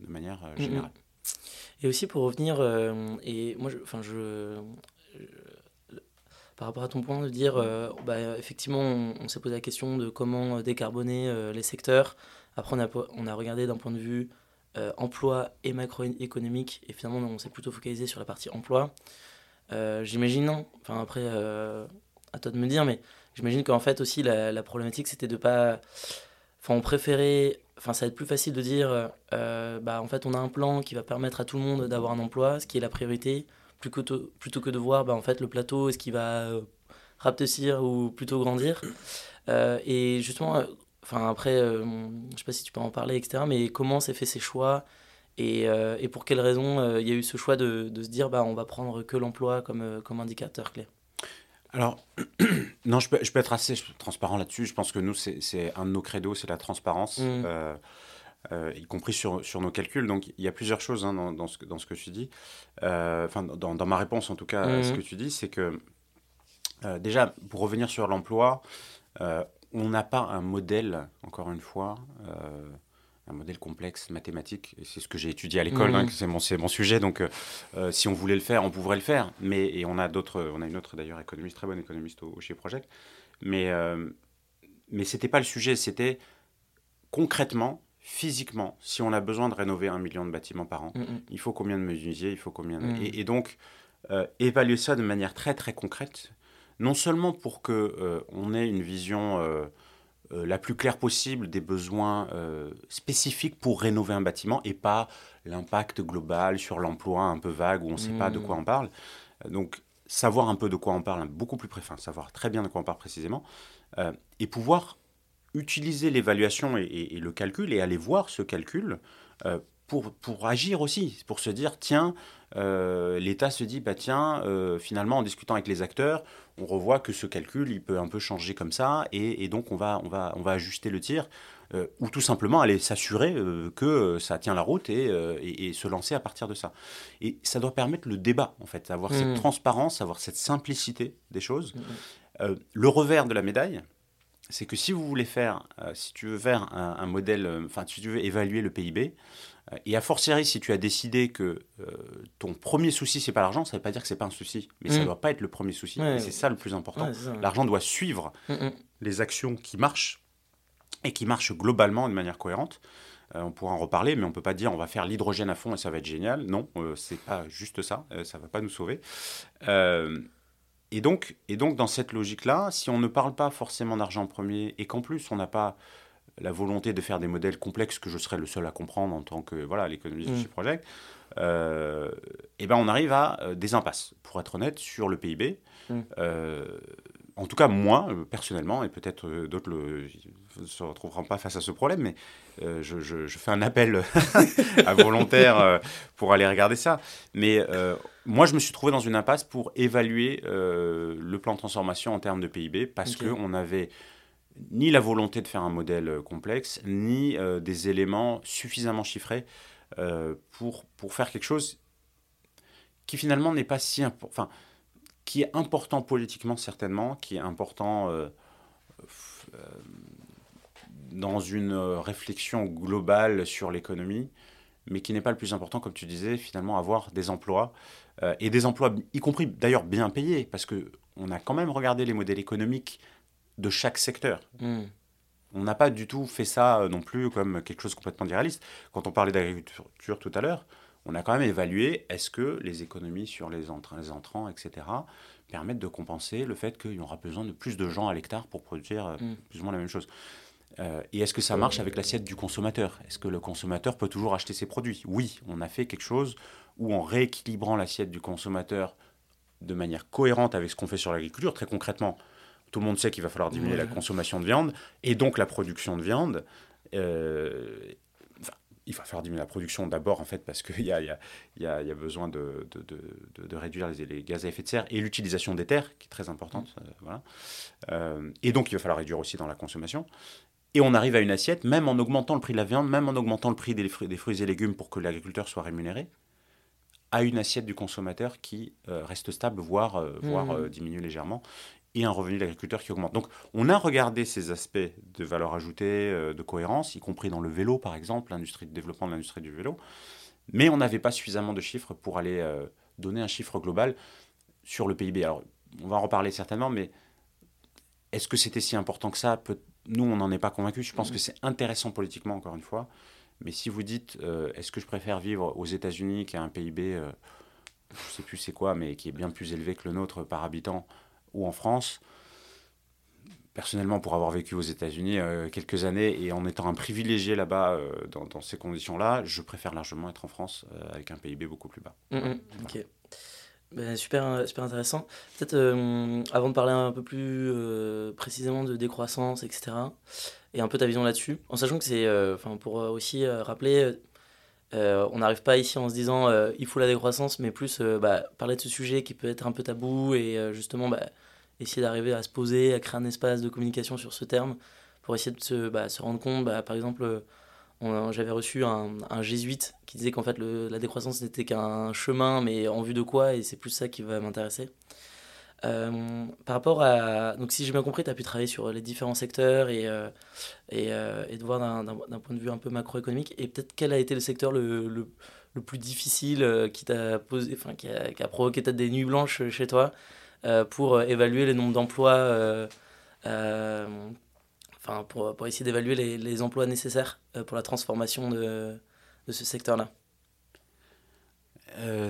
de manière euh, générale. Et aussi pour revenir, euh, et moi, enfin, je, par rapport à ton point de dire, euh, bah, effectivement, on, s'est posé la question de comment décarboner euh, les secteurs. Après, on a, on a regardé d'un point de vue emploi et macroéconomique, et finalement, on s'est plutôt focalisé sur la partie emploi. j'imagine, enfin après, à toi de me dire, mais j'imagine qu'en fait aussi la, la problématique c'était de pas, on préférait enfin ça va être plus facile de dire euh, bah en fait on a un plan qui va permettre à tout le monde d'avoir un emploi ce qui est la priorité plutôt que de voir bah en fait le plateau est-ce qu'il va euh, rapetissir ou plutôt grandir. Euh, et justement enfin après je sais pas si tu peux en parler etc mais comment s'est fait ces choix et, pour quelles raisons il y a eu ce choix de, se dire bah on va prendre que l'emploi comme indicateur clé? Alors, non, je peux, je peux, être assez transparent là-dessus. Je pense que nous, c'est un de nos credos, c'est la transparence, mm. euh, euh, y compris sur, sur, nos calculs. Donc, il y a plusieurs choses hein, dans, dans, ce, dans, ce, que tu dis. Euh, enfin, dans, dans, ma réponse, en tout cas, à ce mm. que tu dis, c'est que, déjà, pour revenir sur l'emploi, on n'a pas un modèle, encore une fois, un modèle complexe mathématique. C'est ce que j'ai étudié à l'école, hein, mmh. c'est mon, sujet. Donc, euh, euh, si on voulait le faire, on pourrait le faire. Mais et on a d'autres, on a une autre d'ailleurs économiste, très bonne économiste au, chez Project. Mais euh, mais c'était pas le sujet. C'était concrètement, physiquement, si on a besoin de rénover un million de bâtiments par an, mmh, mmh. il faut combien de menuisiers, il faut combien et, et, donc euh, évaluer ça de manière très très concrète, non seulement pour que on ait une vision la plus claire possible des besoins euh, spécifiques pour rénover un bâtiment et pas l'impact global sur l'emploi un peu vague où on ne sait pas de quoi mmh. on parle. Euh, donc savoir un peu de quoi on parle, beaucoup plus précis, savoir très bien de quoi on parle précisément, et pouvoir utiliser l'évaluation et, le calcul et aller voir ce calcul euh, pour, pour agir aussi, pour se dire, tiens, euh, l'État se dit, bah tiens, euh, finalement, en discutant avec les acteurs, on revoit que ce calcul, il peut un peu changer comme ça, et, donc on va, on, va, on va ajuster le tir, ou tout simplement aller s'assurer que ça tient la route et, et, se lancer à partir de ça. Et ça doit permettre le débat, en fait, avoir cette mmh. transparence, avoir cette simplicité des choses. Mmh. le revers de la médaille, c'est que si vous voulez faire, euh, si tu veux faire un, modèle, euh, enfin, si tu veux évaluer le PIB, euh, et a fortiori, si tu as décidé que ton premier souci, c'est pas l'argent, ça ne veut pas dire que c'est pas un souci, mais ça ne mm. doit pas être le premier souci. c'est ça le plus important. l'argent doit suivre mm, mm. les actions qui marchent et qui marchent globalement de manière cohérente. on pourra en reparler, mais on peut pas dire on va faire l'hydrogène à fond et ça va être génial. Non, c'est pas juste ça. ça va pas nous sauver. Et donc, et donc, dans cette logique-là, si on ne parle pas forcément d'argent premier et qu'en plus on n'a pas la volonté de faire des modèles complexes que je serais le seul à comprendre en tant que voilà l'économiste mmh. chez Project, euh, et ben on arrive à euh, des impasses, pour être honnête, sur le PIB. Mm. Euh, en tout cas, moi, euh, personnellement, et peut-être d'autres ne se retrouveront pas face à ce problème, mais je, je, fais un appel à volontaires pour aller regarder ça. Mais moi, je me suis trouvé dans une impasse pour évaluer le plan de transformation en termes de PIB, parce qu'on n'avait ni la volonté de faire un modèle complexe, ni des éléments suffisamment chiffrés euh, pour, pour faire quelque chose qui finalement n'est pas si important, enfin, qui est important politiquement certainement, qui est important euh, euh, dans une réflexion globale sur l'économie, mais qui n'est pas le plus important, comme tu disais, finalement avoir des emplois, et des emplois, y compris d'ailleurs bien payés, parce qu'on a quand même regardé les modèles économiques de chaque secteur. Hmm. On n'a pas du tout fait ça euh, non plus comme quelque chose de complètement irréaliste. Quand on parlait d'agriculture tout à l'heure, on a quand même évalué est-ce que les économies sur les, entrants, etc., permettent de compenser le fait qu'il y aura besoin de plus de gens à l'hectare pour produire euh, mm. plus ou moins la même chose. Euh, et est-ce que ça marche avec l'assiette du consommateur? Est-ce que le consommateur peut toujours acheter ses produits? Oui, on a fait quelque chose où en rééquilibrant l'assiette du consommateur de manière cohérente avec ce qu'on fait sur l'agriculture, très concrètement, tout le monde sait qu'il va falloir diminuer la consommation de viande et donc la production de viande. Euh, il va falloir diminuer la production d'abord, en fait, parce qu'il y a, y, y, besoin de, de, de, de réduire les, gaz à effet de serre et l'utilisation des terres, qui est très importante. Euh, voilà. Euh, et donc, il va falloir réduire aussi dans la consommation. Et on arrive à une assiette, même en augmentant le prix de la viande, même en augmentant le prix des fruits, des fruits et légumes pour que l'agriculteur soit rémunéré, à une assiette du consommateur qui reste stable, voire, voire mmh. diminue légèrement et un revenu d'agriculteur qui augmente. Donc on a regardé ces aspects de valeur ajoutée, euh, de cohérence, y compris dans le vélo par exemple, l'industrie de développement de l'industrie du vélo, mais on n'avait pas suffisamment de chiffres pour aller euh, donner un chiffre global sur le PIB. Alors on va en reparler certainement, mais est-ce que c'était si important que ça? Nous, on n'en est pas convaincus. Je pense que c'est intéressant politiquement, encore une fois. Mais si vous dites, euh, est-ce que je préfère vivre aux États-Unis qui a un PIB, je ne sais plus c'est quoi, mais qui est bien plus élevé que le nôtre par habitant, ou en France. Personnellement, pour avoir vécu aux États-Unis euh, quelques années et en étant un privilégié là-bas euh, dans, ces conditions-là, je préfère largement être en France euh, avec un PIB beaucoup plus bas. Mm, mm. Ok. Ben, super, super intéressant. Peut-être avant de parler un peu plus précisément de décroissance, etc., et un peu ta vision là-dessus, en sachant que c'est, enfin pour aussi rappeler, on n'arrive pas ici en se disant il faut la décroissance, mais plus bah, parler de ce sujet qui peut être un peu tabou et justement bah, essayer d'arriver à se poser, à créer un espace de communication sur ce terme, pour essayer de se, bah, se rendre compte, bah, par exemple, j'avais reçu un, un, jésuite qui disait qu'en fait le, la décroissance n'était qu'un chemin, mais en vue de quoi, et c'est plus ça qui va m'intéresser. Euh, par rapport à. Donc, si j'ai bien compris, tu as pu travailler sur les différents secteurs et, euh, et, euh, et, de voir d'un point de vue un peu macroéconomique. Et peut-être quel a été le secteur le, le, le plus difficile qui t'a posé, enfin, qui a, qui a provoqué peut-être des nuits blanches chez toi pour euh, évaluer les nombres d'emplois, euh, enfin pour, pour, essayer d'évaluer les, les, emplois nécessaires pour la transformation de, de ce secteur-là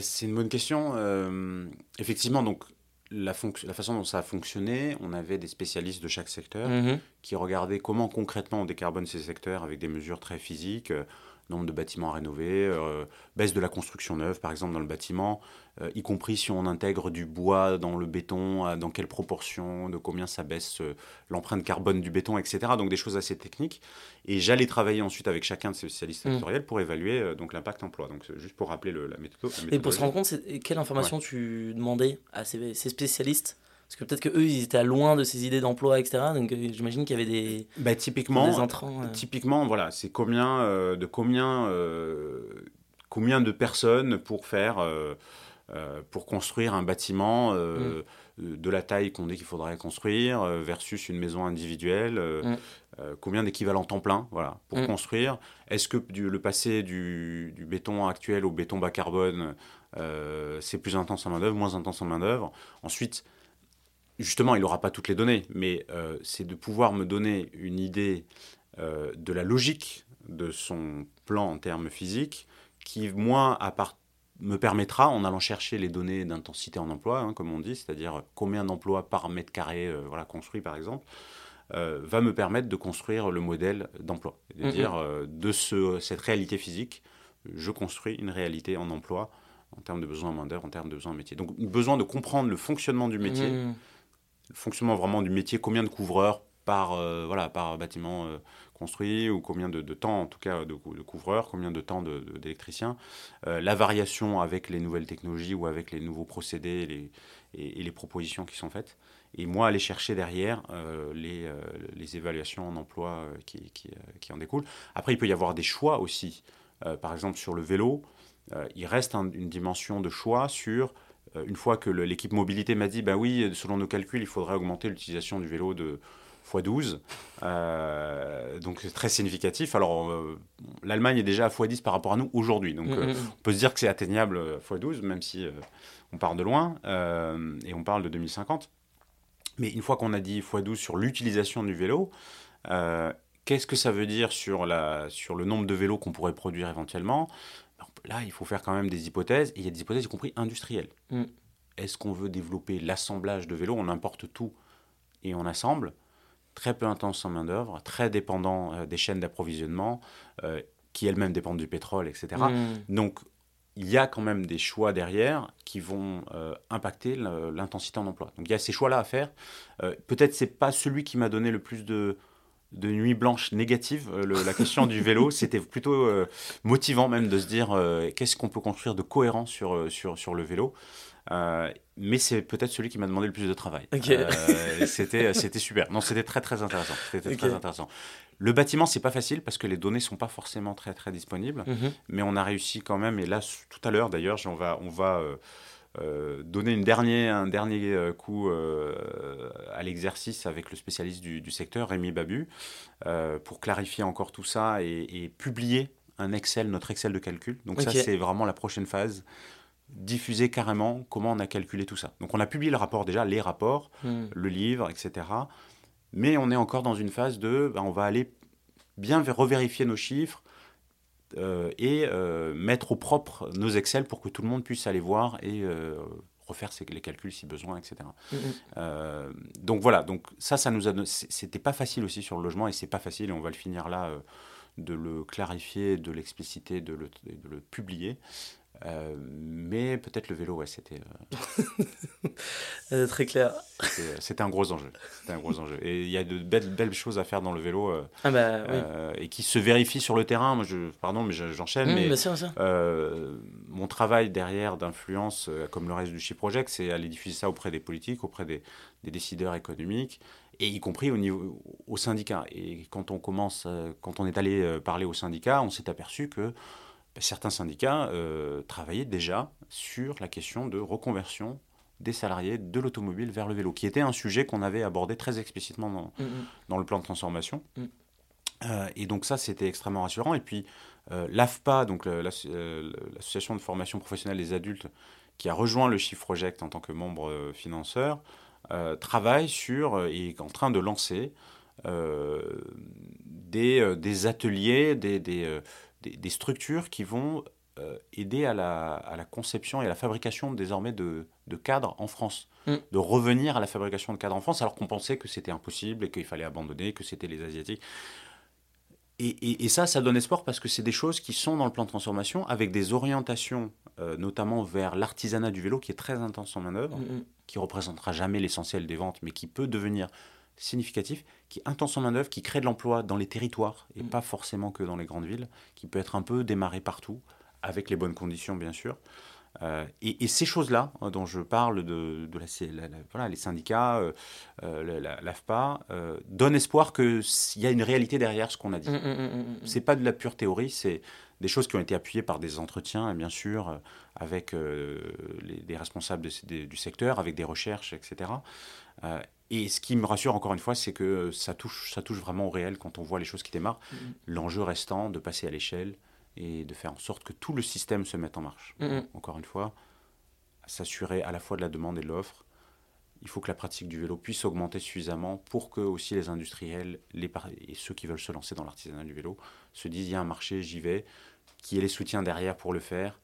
C'est une bonne question. effectivement, donc la, la, façon dont ça a fonctionné, on avait des spécialistes de chaque secteur mm-hmm. qui regardaient comment concrètement on décarbone ces secteurs avec des mesures très physiques. Nombre de bâtiments à rénover, euh, baisse de la construction neuve, par exemple, dans le bâtiment, euh, y compris si on intègre du bois dans le béton, dans quelle proportion, de combien ça baisse l'empreinte carbone du béton, etc. Donc des choses assez techniques. Et j'allais travailler ensuite avec chacun de ces spécialistes mmh. sectoriels pour évaluer donc l'impact emploi. Donc juste pour rappeler la, méthode, Et pour se rendre compte, quelle information tu demandais à ces, ces spécialistes parce que peut-être que eux ils étaient loin de ces idées d'emploi, etc. Donc euh, j'imagine qu'il y avait des, bah, typiquement, des. Euh. Typiquement, voilà, c'est combien, euh, de combien, combien de personnes pour faire, pour construire un bâtiment mm. de la taille qu'on dit qu'il faudrait construire versus une maison individuelle. Mm. combien d'équivalents temps plein voilà, pour mm. construire Est-ce que le passé du, du, béton actuel au béton bas carbone, c'est plus intense en main-d'œuvre, moins intense en main-d'œuvre? Ensuite, justement, il n'aura pas toutes les données, mais euh, c'est de pouvoir me donner une idée euh, de la logique de son plan en termes physiques, qui, moi, à part, me permettra, en allant chercher les données d'intensité en emploi, hein, comme on dit, c'est-à-dire combien d'emplois par mètre carré euh, voilà, construit, par exemple, va me permettre de construire le modèle d'emploi. De dire, de ce, cette réalité physique, je construis une réalité en emploi en termes de besoins en main-d'œuvre, en termes de besoins en métier. Donc, besoin de comprendre le fonctionnement du métier le fonctionnement vraiment du métier, combien de couvreurs par, euh, voilà, par bâtiment euh, construit, ou combien de, temps, en tout cas, de, de couvreurs, combien de temps d'électriciens, euh, la variation avec les nouvelles technologies ou avec les nouveaux procédés et les, et, les propositions qui sont faites. Et moi, aller chercher derrière les, les, évaluations en emploi qui, qui, en découlent. Après, il peut y avoir des choix aussi. par exemple, sur le vélo, il reste une dimension de choix sur euh, une fois que l'équipe mobilité m'a dit, bah oui, selon nos calculs, il faudrait augmenter l'utilisation du vélo de x12, euh, donc c'est très significatif. Alors euh, l'Allemagne est déjà à x10 par rapport à nous aujourd'hui, donc mm, mm, mm. on peut se dire que c'est atteignable x12, même si on part de loin et on parle de 2050. Mais une fois qu'on a dit x12 sur l'utilisation du vélo, qu'est-ce que ça veut dire sur, la, sur le nombre de vélos qu'on pourrait produire éventuellement? Là, il faut faire quand même des hypothèses, et il y a des hypothèses y compris industrielles. Mm. Est-ce qu'on veut développer l'assemblage de vélos? On importe tout et on assemble. Très peu intense en main-d'œuvre, très dépendant euh, des chaînes d'approvisionnement, euh, qui elles-mêmes dépendent du pétrole, etc. Mm. Donc, il y a quand même des choix derrière qui vont euh, impacter l'intensité en emploi. Donc, il y a ces choix-là à faire. Peut-être c'est pas celui qui m'a donné le plus de, de nuit blanche négative. Euh, la question du vélo, c'était plutôt euh, motivant même de se dire euh, qu'est-ce qu'on peut construire de cohérent sur, sur, sur le vélo. mais c'est peut-être celui qui m'a demandé le plus de travail. c'était, c'était super. Non, c'était très très intéressant. C'était très intéressant. Le bâtiment, c'est pas facile parce que les données sont pas forcément très très disponibles, mhm. mais on a réussi quand même. Et là, tout à l'heure d'ailleurs, on va on va euh, donner une dernière, un dernier euh, coup euh, à l'exercice avec le spécialiste du, secteur, Rémi Babu, pour clarifier encore tout ça et, publier un Excel, notre Excel de calcul. Donc ça, c'est vraiment la prochaine phase. Diffuser carrément comment on a calculé tout ça. Donc on a publié le rapport déjà, les rapports, hmm. le livre, etc. Mais on est encore dans une phase de, ben, on va aller bien revérifier nos chiffres, et euh, mettre au propre nos Excel pour que tout le monde puisse aller voir et euh, refaire les calculs si besoin, etc. Donc voilà, donc ça, ça nous a, c'était pas facile aussi sur le logement et c'est pas facile et on va le finir là de le clarifier, de l'expliciter, de le, de le publier. Euh, mais peut-être le vélo, ouais, c'était. Euh, très clair. C'était un gros enjeu. un gros enjeu. Et il y a de belles, belles choses à faire dans le vélo euh, ah bah, et qui se vérifient sur le terrain. Moi, je, pardon, mais j'enchaîne. Mmh, mais mon travail derrière d'influence, comme le reste du Chi Project, c'est aller diffuser ça auprès des politiques, auprès des, des, décideurs économiques et y compris au niveau au syndicat. Et quand on commence, quand on est allé parler au syndicat, on s'est aperçu que certains syndicats euh, travaillaient déjà sur la question de reconversion des salariés de l'automobile vers le vélo, qui était un sujet qu'on avait abordé très explicitement dans, mm, mm. dans le plan de transformation. Mm. Euh, et donc ça, c'était extrêmement rassurant. Et puis euh, l'AFPA, donc l'association de formation professionnelle des adultes, qui a rejoint le Chiffre Project en tant que membre financeur, travaille sur et est en train de lancer des, des, ateliers, des, des des, structures qui vont euh, aider à la, à la, conception et à la fabrication désormais de, de cadres en France. Mm. De revenir à la fabrication de cadres en France alors qu'on pensait que c'était impossible et qu'il fallait abandonner, que c'était les Asiatiques. et, ça, ça donne espoir parce que c'est des choses qui sont dans le plan de transformation avec des orientations, euh, notamment vers l'artisanat du vélo qui est très intense en manœuvre, qui mm, qui représentera jamais l'essentiel des ventes, mais qui peut devenir significatif, qui est intense en manœuvre, qui crée de l'emploi dans les territoires et pas forcément que dans les grandes villes, qui peut être un peu démarré partout, avec les bonnes conditions bien sûr. Euh, et, ces choses-là hein, dont je parle de, la, voilà, les syndicats, euh, euh l'AFPA, euh, donnent espoir qu'il y a une réalité derrière ce qu'on a dit. Ce mmh, n'est mmh, mmh, c'est pas de la pure théorie, c'est des choses qui ont été appuyées par des entretiens, bien sûr, avec les, des responsables du secteur, avec des recherches, etc. et ce qui me rassure encore une fois, c'est que ça touche, ça touche vraiment au réel quand on voit les choses qui démarrent. L'enjeu restant de passer à l'échelle et de faire en sorte que tout le système se mette en marche. Mm, mm. Encore une fois, s'assurer à la fois de la demande et de l'offre. Il faut que la pratique du vélo puisse augmenter suffisamment pour que aussi les industriels les et ceux qui veulent se lancer dans l'artisanat du vélo se disent il y a un marché, j'y vais, qui ait les soutiens derrière pour le faire,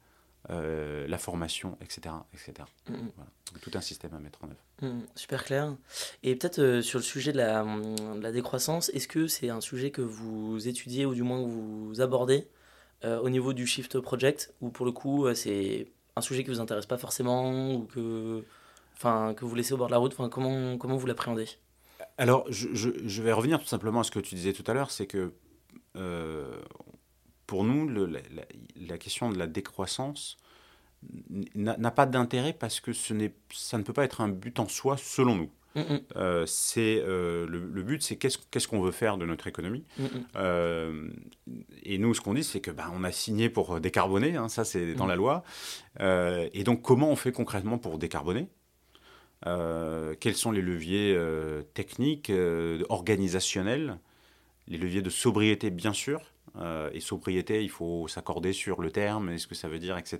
euh, la formation, etc. etc. Mm, tout un système à mettre en œuvre. Super clair. Et peut-être euh, sur le sujet de la, de la décroissance, est-ce que c'est un sujet que vous étudiez ou du moins que vous abordez euh, au niveau du Shift Project, ou pour le coup, euh, c'est un sujet qui vous intéresse pas forcément, ou que, que vous laissez au bord de la route? Comment, comment vous l'appréhendez? Alors, je, vais revenir tout simplement à ce que tu disais tout à l'heure, c'est que pour nous, la, question de la décroissance n'a pas d'intérêt parce que ce ça ne peut pas être un but en soi, selon nous. Mm, mm. Euh, c'est euh, le, but, c'est qu'est-ce qu'on veut faire de notre économie. Mm, euh, et nous, ce qu'on dit, c'est que bah, on a signé pour décarboner, hein, ça c'est dans la loi. et donc, comment on fait concrètement pour décarboner? Quels sont les leviers techniques, organisationnels, les leviers de sobriété, bien sûr. Et sobriété, il faut s'accorder sur le terme, est-ce que ça veut dire, etc.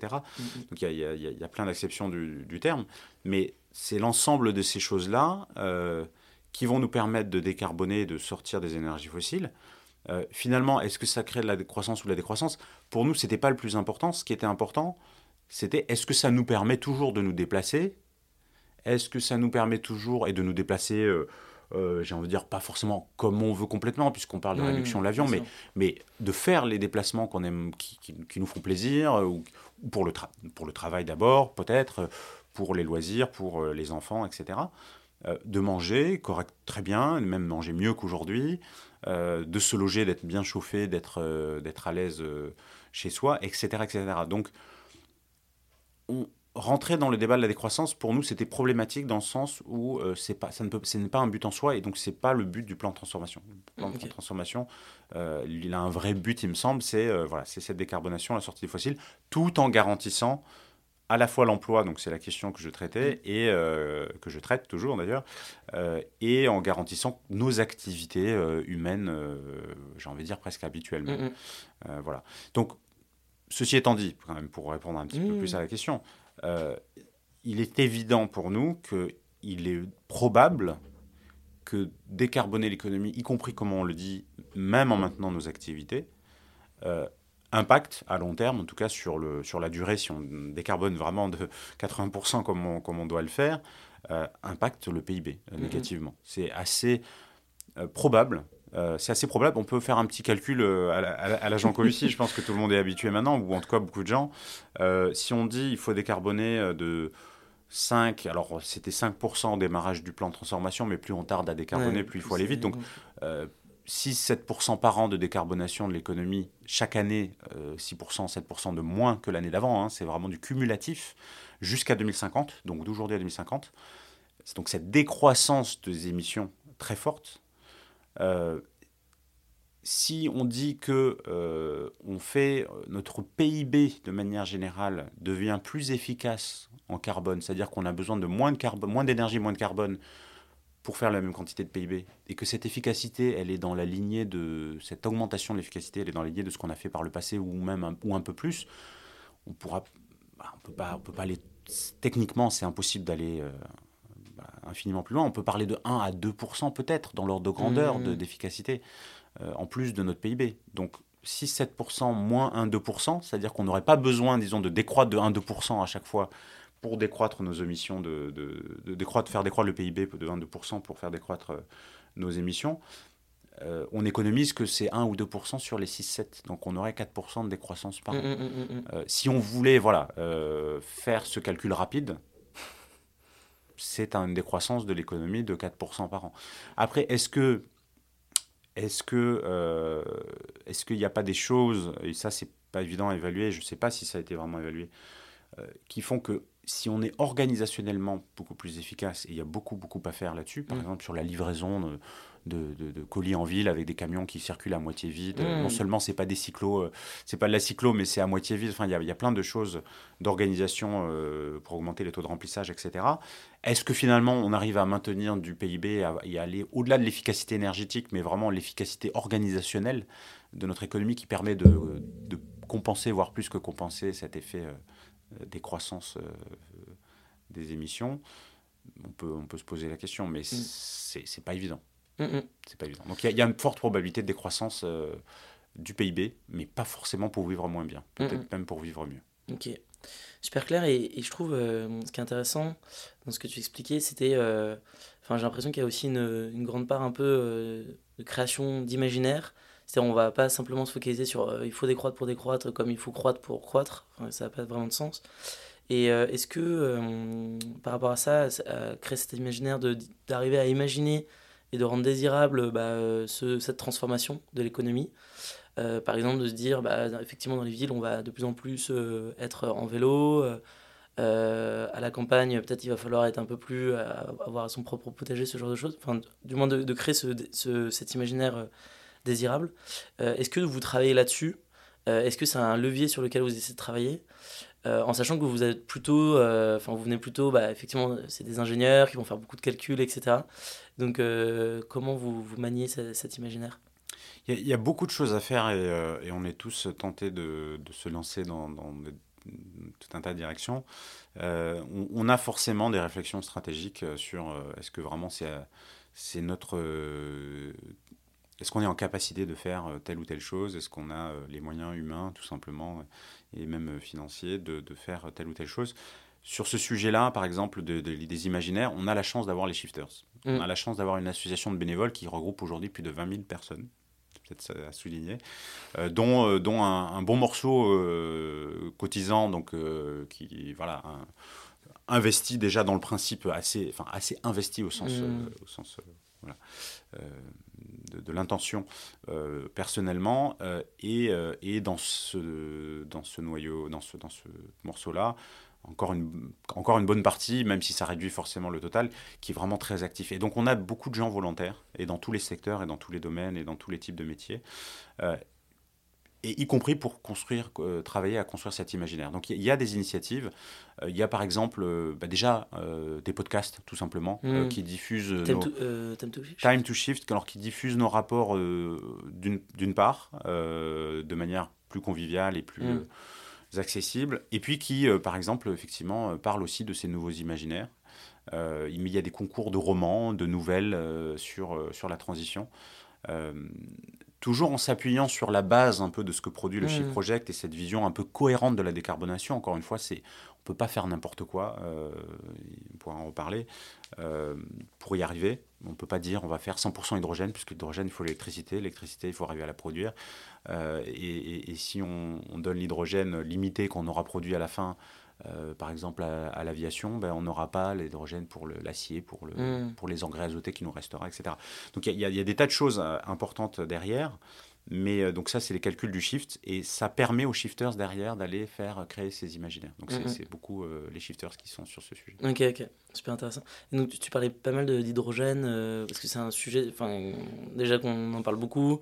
Donc il y, y, a plein d'acceptions du, du, terme. Mais c'est l'ensemble de ces choses-là euh, qui vont nous permettre de décarboner, de sortir des énergies fossiles. Euh, finalement, est-ce que ça crée de la décroissance ou de la décroissance? Pour nous, ce n'était pas le plus important. Ce qui était important, c'était est-ce que ça nous permet toujours de nous déplacer? Est-ce que ça nous permet toujours et de nous déplacer euh, j'ai envie de dire pas forcément comme on veut complètement, puisqu'on parle de mmh, réduction de l'avion, mais, mais de faire les déplacements qu'on aime, qui, nous font plaisir, ou, pour, le pour le travail d'abord, peut-être, pour les loisirs, pour euh, les enfants, etc. Euh, de manger correct, très bien, même manger mieux qu'aujourd'hui, euh, de se loger, d'être bien chauffé, d'être d'être à l'aise chez soi, etc., etc. Donc, on, rentrer dans le débat de la décroissance, pour nous, c'était problématique dans le sens où c'est pas, ça ne peut, ce n'est pas un but en soi et donc c'est pas le but du plan de transformation. Le plan de transformation, il a un vrai but, il me semble, c'est voilà, c'est cette décarbonation, la sortie des fossiles, tout en garantissant à la fois l'emploi, donc c'est la question que je traitais, mm. et euh, que je traite toujours d'ailleurs, euh, et en garantissant nos activités euh, humaines, j'ai envie de dire presque habituellement. Mm, mm. voilà. Donc, ceci étant dit, quand même, pour répondre un petit peu plus à la question, il est évident pour nous qu'il est probable que décarboner l'économie, y compris, comme on le dit, même en maintenant nos activités, impact à long terme, en tout cas sur, le, sur la durée, si on décarbone vraiment de 80% comme on, comme on doit le faire, euh, impacte le PIB euh, mm-hmm. négativement. C'est assez euh, probable. C'est assez probable. On peut faire un petit calcul à l'agent Covici. je pense que tout le monde est habitué maintenant, ou en tout cas beaucoup de gens. si on dit il faut décarboner de 5, alors c'était 5% au démarrage du plan de transformation, mais plus on tarde à décarboner, plus il faut aller vite. Donc 6-7% par an de décarbonation de l'économie, chaque année, 6%, euh, 7% de moins que l'année d'avant, hein, c'est vraiment du cumulatif, jusqu'à 2050, donc d'aujourd'hui à 2050. C'est donc cette décroissance des émissions très forte. Euh, si on dit que euh, on fait notre PIB de manière générale devient plus efficace en carbone, c'est-à-dire qu'on a besoin de moins de carbone, moins d'énergie, moins de carbone pour faire la même quantité de PIB et que cette efficacité, elle est dans la lignée de cette augmentation de l'efficacité, elle est dans la lignée de ce qu'on a fait par le passé ou même un, ou un peu plus, on pourra, bah, on peut pas, on peut pas aller techniquement, c'est impossible d'aller euh, bah, infiniment plus loin. On peut parler de 1 à 2% peut-être dans l'ordre de grandeur mmh. d'efficacité euh, en plus de notre PIB. Donc 6-7% moins 1-2% c'est-à-dire qu'on n'aurait pas besoin, disons, de décroître de 1-2% à chaque fois pour décroître nos émissions, de, de, de, décroître, faire décroître le PIB de 22% pour faire décroître euh, nos émissions, euh, on économise que c'est 1 ou 2% sur les 6-7. Donc on aurait 4% de décroissance par an. Mm, mm, mm, mm. Euh, si on voulait voilà, euh, faire ce calcul rapide, c'est une décroissance de l'économie de 4% par an. Après, est-ce que est-ce que euh, est-ce qu'il n'y a pas des choses et ça c'est pas évident à évaluer, je ne sais pas si ça a été vraiment évalué, euh, qui font que si on est organisationnellement beaucoup plus efficace, et il y a beaucoup beaucoup à faire là-dessus, par Mm. exemple sur la livraison de, de- de- de colis en ville avec des camions qui circulent à moitié vide. Mm. Non seulement c'est pas des cyclos, euh, c'est pas de la cyclo, mais c'est à moitié vide. Enfin, il y a, il y a plein de choses d'organisation euh, pour augmenter les taux de remplissage, etc. Est-ce que finalement on arrive à maintenir du PIB à- et à aller au-delà de l'efficacité énergétique, mais vraiment l'efficacité organisationnelle de notre économie qui permet de, compenser, voire plus que compenser cet effet euh, euh, décroissance euh, des émissions on peut, on peut se poser la question, mais c'est c'est pas évident. Mm, mm. C'est pas évident. Donc il y, a- il y a une forte probabilité de décroissance euh, du PIB, mais pas forcément pour vivre moins bien, peut-être même pour vivre mieux. Ok, super clair. Et, et je trouve euh, ce qui est intéressant dans ce que tu expliquais, c'était. euh, Enfin, j'ai l'impression qu'il y a aussi une, une grande part un peu euh, de création d'imaginaire. C'est-à-dire, on va pas simplement se focaliser sur euh, il faut décroître pour décroître, comme il faut croître pour croître. Ça n'a pas vraiment de sens. Et euh, est-ce que, euh, par rapport à ça, créer cet imaginaire d'arriver à imaginer et de rendre désirable bah, ce- cette transformation de l'économie par exemple, de se dire, bah, effectivement, dans les villes, on va de plus en plus être en vélo. à la campagne, peut-être il va falloir être un peu plus, euh, avoir son propre potager, ce genre de choses. Enfin, du moins de, créer ce- cet imaginaire euh, désirable. Euh, Est-ce que vous travaillez là-dessus? Euh, Est-ce que c'est un levier sur lequel vous essayez de travailler? Euh, en sachant que vous êtes plutôt, euh, vous venez plutôt, bah, effectivement, c'est des ingénieurs qui vont faire beaucoup de calculs, etc. Donc comment vous, vous maniez ce- cet imaginaire? Il y, a- beaucoup de choses à faire et, on est tous tentés de, de se lancer dans, tout un tas de directions. On, on a forcément des réflexions stratégiques sur est-ce que vraiment c'est c'est notre est-ce qu'on est en capacité de faire euh, telle ou telle chose? Est-ce qu'on a euh, les moyens humains, tout simplement, euh, et même financiers, de, de faire telle ou telle chose? Sur ce sujet-là, par exemple, de- de- des imaginaires, on a la chance d'avoir les shifters. On Mm. a la chance d'avoir une association de bénévoles qui regroupe aujourd'hui plus de 20 000 personnes. À souligner. Euh, dont, euh, dont un, un bon morceau euh, cotisant, donc, qui voilà, un- investi déjà dans le principe assez, enfin, assez investi au sens, Mm. au sens voilà, de, l'intention euh, personnellement euh, et, euh, dans, ce, noyau, dans ce, dans ce morceau-là, encore une, encore une bonne partie, même si ça réduit forcément le total, qui est vraiment très actif. Et donc on a beaucoup de gens volontaires, et dans tous les secteurs, et dans tous les domaines, et dans tous les types de métiers, et y compris pour construire, euh, travailler à construire cet imaginaire. Donc il y, y a des initiatives. Euh, Il y a par exemple euh, bah, déjà des podcasts, tout simplement, Mm. qui diffusent... Time nos- to, time to Shift Time to Shift, alors qui diffuse nos rapports d'une part, de manière plus conviviale et plus Mm. accessible, et puis qui, par exemple, effectivement, parle aussi de ces nouveaux imaginaires. Il y a des concours de romans, de nouvelles sur, sur la transition. Euh, toujours en s'appuyant sur la base un peu de ce que produit le Mm. Shift Project et cette vision un peu cohérente de la décarbonation. Encore une fois, c'est on peut pas faire n'importe quoi. euh, on pourra en reparler. euh, pour y arriver, on ne peut pas dire on va faire 100% hydrogène, puisque l'hydrogène, il faut l'électricité. L'électricité, il faut arriver à la produire. Euh, et, et- et si on, on donne l'hydrogène limité qu'on aura produit à la fin, euh, par exemple à, à l'aviation, ben, on n'aura pas l'hydrogène pour l'acier, pour, le, Mm. pour les engrais azotés qui nous restera, etc. Donc il y, a- il y a des tas de choses euh, importantes derrière. Mais euh, donc ça, c'est les calculs du shift et ça permet aux shifters derrière d'aller faire créer ces imaginaires. Donc c'est c'est beaucoup euh, les shifters qui sont sur ce sujet. Ok, ok, super intéressant. Et donc tu, parlais pas mal d'hydrogène, euh, parce que c'est un sujet, enfin, déjà qu'on en parle beaucoup,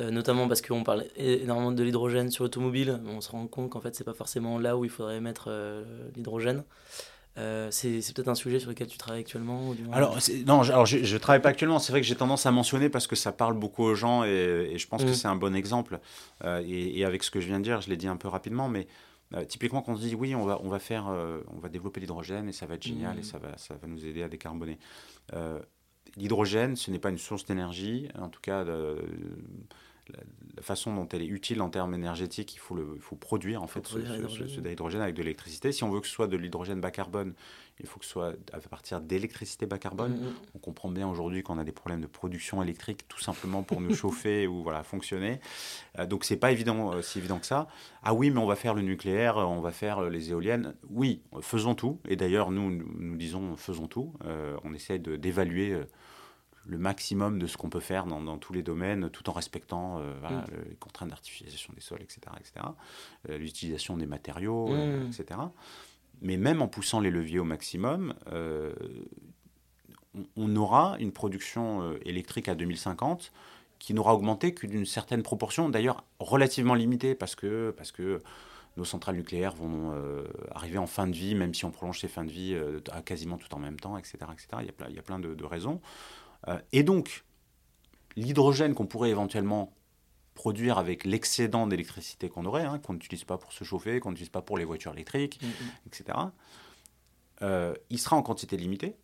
euh, notamment parce qu'on parle énormément de l'hydrogène sur l'automobile, mais on se rend compte qu'en fait c'est pas forcément là où il faudrait mettre euh, l'hydrogène. Euh, c'est c'est peut-être un sujet sur lequel tu travailles actuellement ou du moins- Alors, non, je- alors je ne travaille pas actuellement. C'est vrai que j'ai tendance à mentionner parce que ça parle beaucoup aux gens et, et je pense que Mm. c'est un bon exemple. Euh, et, et avec ce que je viens de dire, je l'ai dit un peu rapidement, mais typiquement, quand on se dit oui, on va, on va faire, on va développer l'hydrogène et ça va être génial Mm. et ça va, ça va nous aider à décarboner. Euh, l'hydrogène, ce n'est pas une source d'énergie. En tout cas, le- la, façon dont elle est utile en termes énergétiques, il faut, le, il faut produire en fait ce, ce, avec de l'électricité. Si on veut que ce soit de l'hydrogène bas carbone, il faut que ce soit à partir d'électricité bas carbone. Mm, mm. On comprend bien aujourd'hui qu'on a des problèmes de production électrique tout simplement pour nous chauffer ou voilà, fonctionner. Euh, donc c'est pas évident, euh, si évident que ça. Ah oui, mais on va faire le nucléaire, on va faire les éoliennes. Oui, faisons tout. Et d'ailleurs, nous, nous disons faisons tout. Euh, on essaie d'évaluer le maximum de ce qu'on peut faire dans, tous les domaines, tout en respectant mm. les contraintes d'artificialisation des sols, etc., etc. l'utilisation des matériaux, etc mais même en poussant les leviers au maximum, euh, on, aura une production euh, électrique à 2050 qui n'aura augmenté que d'une certaine proportion, d'ailleurs relativement limitée, parce que, parce que nos centrales nucléaires vont euh, arriver en fin de vie, même si on prolonge ces fins de vie à quasiment tout en même temps, etc. etc. Il, y a plein, il y a plein de, de raisons. Et donc, l'hydrogène qu'on pourrait éventuellement produire avec l'excédent d'électricité qu'on aurait, hein, qu'on n'utilise pas pour se chauffer, qu'on n'utilise pas pour les voitures électriques, mm, mm. etc., euh, il sera en quantité limitée.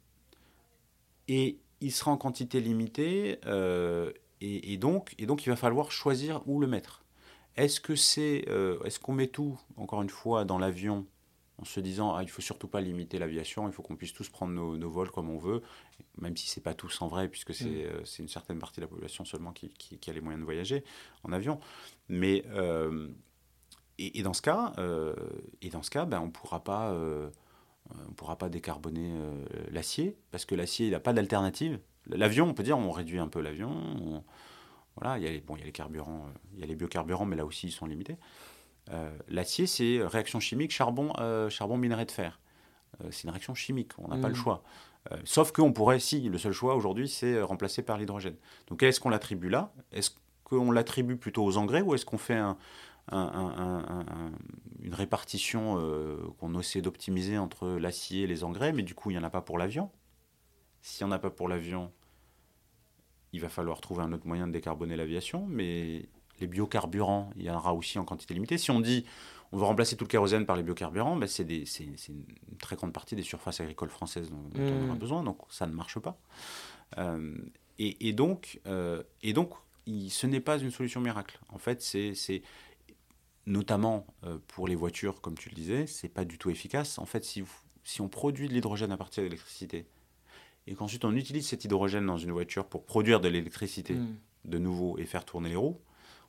Et il sera en quantité limitée, euh, et, donc, et donc il va falloir choisir où le mettre. Est-ce que c'est, euh, est-ce qu'on met tout, encore une fois, dans l'avion en se disant ah, il faut surtout pas limiter l'aviation, il faut qu'on puisse tous prendre nos, vols comme on veut, même si c'est pas tous en vrai, puisque c'est mm. euh, une certaine partie de la population seulement qui, qui, a les moyens de voyager en avion. Mais euh, et, dans ce cas, euh, et dans ce cas, ben on pourra pas on pourra pas décarboner l'acier parce que l'acier il n'a pas d'alternative. L'avion, on peut dire, on réduit un peu l'avion. Voilà, il y a les, bon, il y a les carburants, il y a les biocarburants, mais là aussi ils sont limités. Euh, l'acier, c'est réaction chimique charbon, euh, charbon minerai de fer. Euh, c'est une réaction chimique, on n'a pas le mm. choix. sauf qu'on pourrait, si, le seul choix aujourd'hui, c'est remplacé par l'hydrogène. Donc est-ce qu'on l'attribue là? Est-ce qu'on l'attribue plutôt aux engrais ou est-ce qu'on fait une répartition qu'on essaie d'optimiser entre l'acier et les engrais, mais du coup, il n'y en a pas pour l'avion? S'il n'y en a pas pour l'avion, il va falloir trouver un autre moyen de décarboner l'aviation, mais les biocarburants, il y en aura aussi en quantité limitée. Si on dit on veut remplacer tout le kérosène par les biocarburants, ben c'est une très grande partie des surfaces agricoles françaises dont, on aura mmh. besoin, donc ça ne marche pas. Euh, et, donc, euh, et donc ce n'est pas une solution miracle. En fait, c'est notamment euh, pour les voitures, comme tu le disais, c'est pas du tout efficace. En fait, si, si on produit de l'hydrogène à partir d'électricité, et qu'ensuite on utilise cet hydrogène dans une voiture pour produire de l'électricité mmh. de nouveau et faire tourner les roues,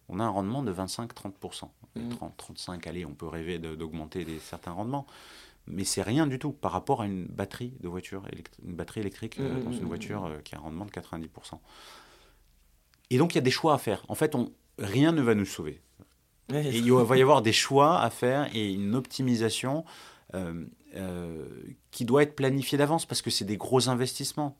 on a un rendement de 25-30%. 30, 35, allez, on peut rêver d'augmenter certains rendements. Mais c'est rien du tout par rapport à une batterie de voiture, une batterie électrique euh, mmh, dans mmh, une mmh, voiture euh, qui a un rendement de 90%. Et donc il y a des choix à faire. En fait, on, rien ne va nous sauver. et il va y avoir des choix à faire et une optimisation euh, qui doit être planifiée d'avance parce que c'est des gros investissements.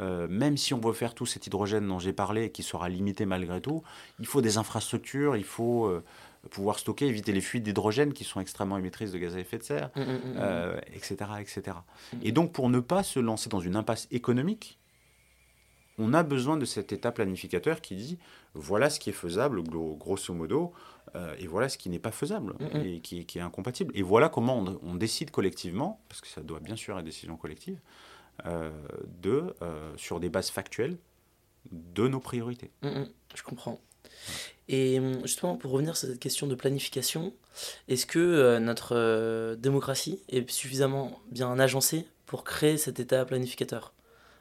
Euh, même si on veut faire tout cet hydrogène dont j'ai parlé, qui sera limité malgré tout, il faut des infrastructures, il faut euh, pouvoir stocker, éviter les fuites d'hydrogène qui sont extrêmement émettrices de gaz à effet de serre, etc., etc. Et donc, pour ne pas se lancer dans une impasse économique, on a besoin de cet état planificateur qui dit voilà ce qui est faisable, grosso modo, euh, et voilà ce qui n'est pas faisable et qui, est incompatible. Et voilà comment on, on, décide collectivement, parce que ça doit bien sûr être une décision collective, euh, de, euh, sur des bases factuelles de nos priorités. Mm, mm, je comprends. Et hum, justement, pour revenir sur cette question de planification, est-ce que euh, notre démocratie est suffisamment bien agencée pour créer cet état planificateur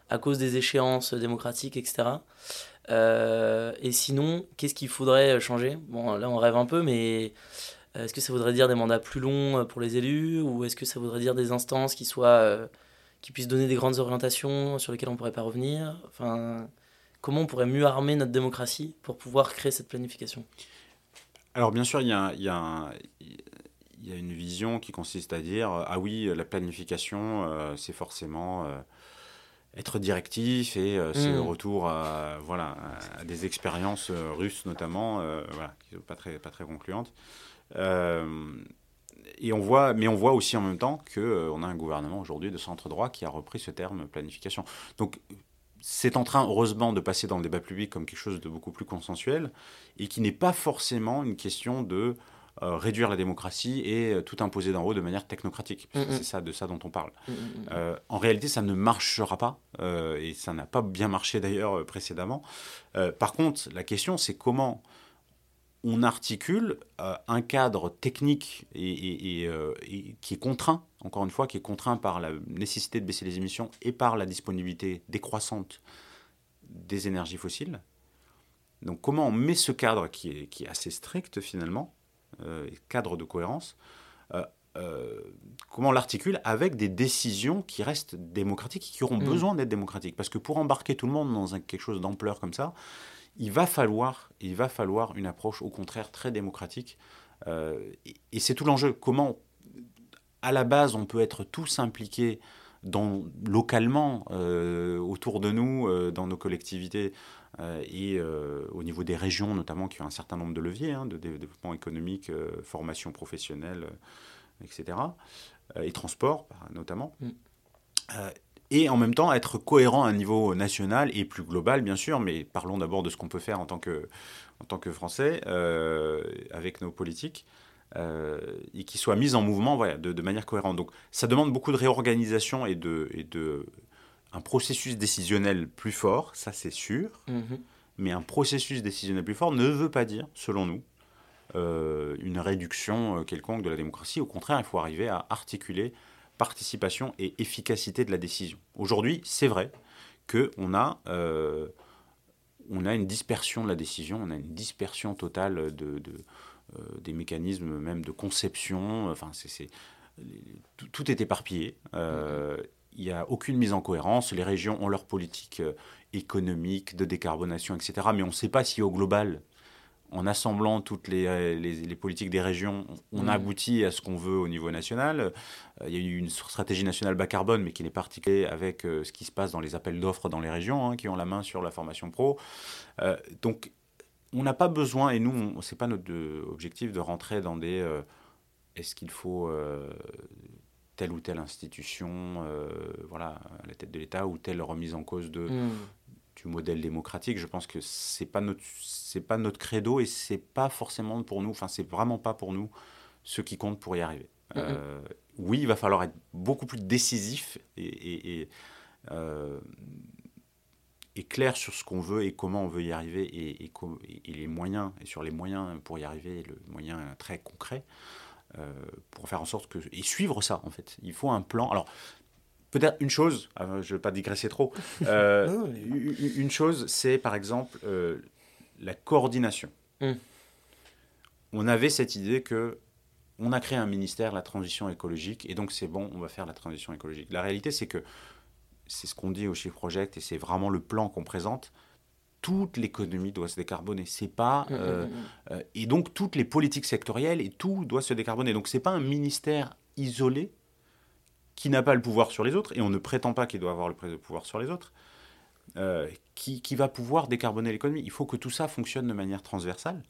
à cause des échéances démocratiques, etc. et sinon, qu'est-ce qu'il faudrait changer? Bon, là, on rêve un peu, mais est-ce que ça voudrait dire des mandats plus longs pour les élus ou est-ce que ça voudrait dire des instances qui soient qui puisse donner des grandes orientations sur lesquelles on ne pourrait pas revenir. Enfin, Comment on pourrait mieux armer notre démocratie pour pouvoir créer cette planification? Alors bien sûr, il y a, y, a y a, une vision qui consiste à dire, ah oui, la planification, euh, c'est forcément... Euh, être directif et euh, c'est le mm. retour à, voilà, à des expériences russes notamment, voilà, qui ne sont pas très, pas très concluantes et on voit, mais on voit aussi en même temps qu'on euh, a un gouvernement aujourd'hui de centre droit qui a repris ce terme planification. Donc c'est en train, heureusement, de passer dans le débat public comme quelque chose de beaucoup plus consensuel et qui n'est pas forcément une question de euh, réduire la démocratie et euh, tout imposer d'en haut de manière technocratique. C'est ça, de ça dont on parle. en réalité, ça ne marchera pas et ça n'a pas bien marché d'ailleurs précédemment. par contre, la question, c'est comment on articule euh, un cadre technique et, qui est contraint, encore une fois, qui est contraint par la nécessité de baisser les émissions et par la disponibilité décroissante des énergies fossiles. Donc comment on met ce cadre qui est, qui est assez strict finalement, cadre de cohérence, euh, comment on l'articule avec des décisions qui restent démocratiques, qui auront mm. besoin d'être démocratiques? Parce que pour embarquer tout le monde dans quelque chose d'ampleur comme ça, il va falloir, il va falloir une approche au contraire très démocratique. Euh, et, c'est tout l'enjeu. Comment, à la base, on peut être tous impliqués dans, localement, euh, autour de nous, dans nos collectivités, et au niveau des régions notamment, qui ont un certain nombre de leviers hein, de développement économique, formation professionnelle etc. Euh, et transport, notamment. Mm. Euh, et en même temps être cohérent à un niveau national et plus global, bien sûr, mais parlons d'abord de ce qu'on peut faire en tant que, en tant que Français euh, avec nos politiques. et qui soit mise en mouvement voilà, de, manière cohérente. Donc ça demande beaucoup de réorganisation et de, et de un processus décisionnel plus fort, ça c'est sûr. Mm-hmm. Mais un processus décisionnel plus fort ne veut pas dire, selon nous, euh, une réduction euh, quelconque de la démocratie. Au contraire, il faut arriver à articuler participation et efficacité de la décision. Aujourd'hui, c'est vrai qu'on a, euh, a une dispersion de la décision, on a une dispersion totale de, des mécanismes même de conception. Enfin, tout, est éparpillé. Il n'y a aucune mise en cohérence. Les régions ont leur politique économique, de décarbonation, etc. Mais on ne sait pas si au global, en assemblant toutes les, les, politiques des régions, on mmh. aboutit à ce qu'on veut au niveau national. Euh, il y a eu une stratégie nationale bas carbone, mais qui n'est pas articulée avec euh, ce qui se passe dans les appels d'offres dans les régions, hein, qui ont la main sur la formation pro. Euh, donc, on n'a pas besoin, et nous, ce n'est pas notre objectif de rentrer dans des... Est-ce qu'il faut telle ou telle institution voilà, à la tête de l'État ou telle remise en cause de, mmh du modèle démocratique. Je pense que c'est pas notre c'est pas notre credo et c'est pas forcément pour nous. Enfin, c'est vraiment pas pour nous ce qui compte pour y arriver. Euh, oui, il va falloir être beaucoup plus décisif et, et, euh, clair sur ce qu'on veut et comment on veut y arriver et, et, les moyens et sur les moyens pour y arriver, le moyen très concret. Euh, pour faire en sorte que et suivre ça en fait. Il faut un plan. Alors Peut-être une chose, euh, je ne vais pas digresser trop, euh, une chose, c'est par exemple euh, la coordination. Hmm. On avait cette idée que on a créé un ministère, la transition écologique, et donc c'est bon, on va faire la transition écologique. La réalité, c'est que c'est ce qu'on dit au Chiffre Project, et c'est vraiment le plan qu'on présente. Toute l'économie doit se décarboner. C'est pas hmm, hmm, et donc toutes les politiques sectorielles et tout doit se décarboner. Donc c'est pas un ministère isolé qui n'a pas le pouvoir sur les autres, et on ne prétend pas qu'il doit avoir le pouvoir sur les autres, euh, qui, qui, va pouvoir décarboner l'économie. Il faut que tout ça fonctionne de manière transversale.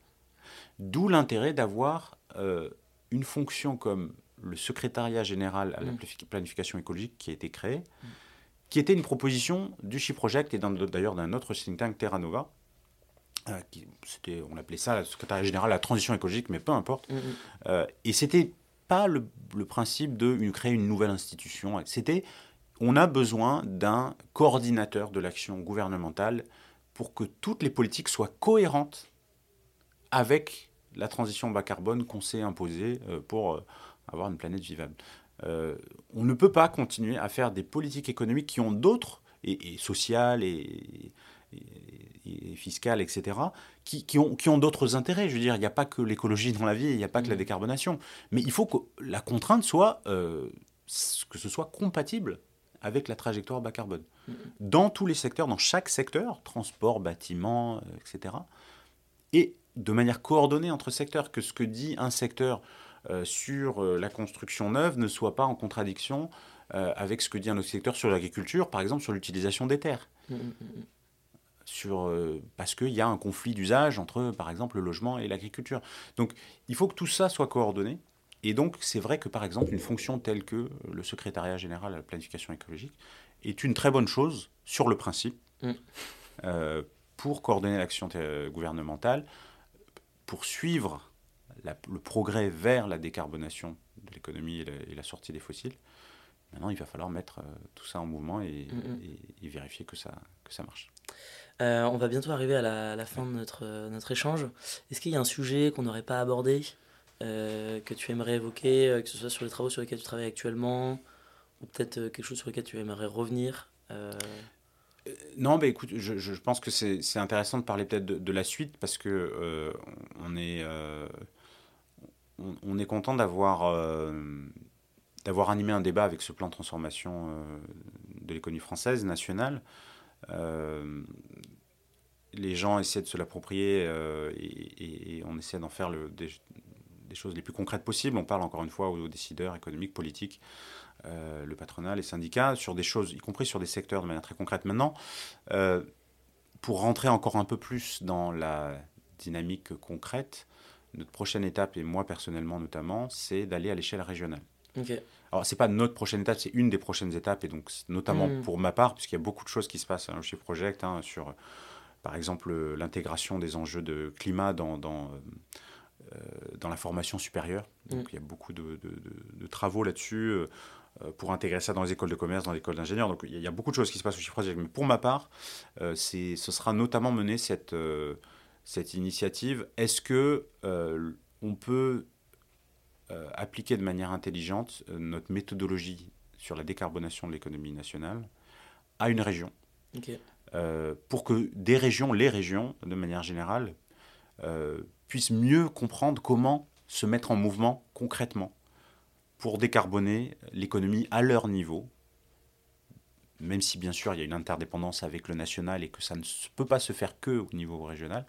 D'où l'intérêt d'avoir euh, une fonction comme le secrétariat général à la mm. planification écologique qui a été créé, mm. qui était une proposition du Project et d'ailleurs d'un autre think tank Terra Nova. Euh, on appelait ça le secrétariat général à la transition écologique, mais peu importe. Mm, et c'était pas le, principe de créer une nouvelle institution. C'était, on a besoin d'un coordinateur de l'action gouvernementale pour que toutes les politiques soient cohérentes avec la transition bas carbone qu'on s'est imposée euh, pour euh, avoir une planète vivable. Euh, on ne peut pas continuer à faire des politiques économiques qui ont d'autres, et, sociales, et, et fiscales, etc., qui, qui ont, qui ont d'autres intérêts. Je veux dire, il n'y a pas que l'écologie dans la vie, il n'y a pas que la mm. décarbonation. Mais il faut que la contrainte soit, euh, que ce soit compatible avec la trajectoire bas carbone. Mm. Dans tous les secteurs, dans chaque secteur, transport, bâtiment, euh, etc. Et de manière coordonnée entre secteurs, que ce que dit un secteur euh, sur la construction neuve ne soit pas en contradiction avec ce que dit un autre secteur sur l'agriculture, par exemple sur l'utilisation des terres. Sur, euh, parce qu'il y a un conflit d'usage entre, par exemple, le logement et l'agriculture. Donc, il faut que tout ça soit coordonné. Et donc, c'est vrai que, par exemple, une fonction telle que le secrétariat général à la planification écologique est une très bonne chose sur le principe mm. euh, pour coordonner l'action gouvernementale, pour suivre le progrès vers la décarbonation de l'économie et, la sortie des fossiles. Maintenant, il va falloir mettre euh, tout ça en mouvement et, mm, mm. et, vérifier que ça, que ça marche. On va bientôt arriver à la, fin de notre, notre échange. Est-ce qu'il y a un sujet qu'on n'aurait pas abordé, que tu aimerais évoquer, que ce soit sur les travaux sur lesquels tu travailles actuellement, ou peut-être quelque chose sur lequel tu aimerais revenir non, bah, écoute, je, pense que c'est intéressant de parler peut-être de, la suite parce que on est on, est content d'avoir euh, animé un débat avec ce plan de transformation euh, de l'économie française nationale. Euh, les gens essaient de se l'approprier et, on essaie d'en faire des, choses les plus concrètes possibles. On parle encore une fois aux, décideurs économiques, politiques, le patronat, les syndicats, sur des choses, y compris sur des secteurs de manière très concrète. Maintenant, pour rentrer encore un peu plus dans la dynamique concrète, notre prochaine étape, et moi personnellement notamment, c'est d'aller à l'échelle régionale. Alors, c'est pas notre prochaine étape, c'est une des prochaines étapes, et donc notamment hmm. pour ma part, puisqu'il y a beaucoup de choses qui se passent hein, chez Project, hein, sur par exemple l'intégration des enjeux de climat dans, dans, euh, dans la formation supérieure. Hmm. Donc, il y a beaucoup de, de, travaux là-dessus. Euh, pour intégrer ça dans les écoles de commerce, dans les écoles d'ingénieurs. Donc il y, a beaucoup de choses qui se passent au Project. Mais pour ma part, euh, ce sera notamment mener cette, euh, cette initiative. Est-ce que euh, on peut euh, appliquer de manière intelligente euh, notre méthodologie sur la décarbonation de l'économie nationale à une région. Pour que des régions, les régions, de manière générale, puissent mieux comprendre comment se mettre en mouvement concrètement pour décarboner l'économie à leur niveau, même si bien sûr il y a une interdépendance avec le national et que ça ne peut pas se faire que au niveau régional,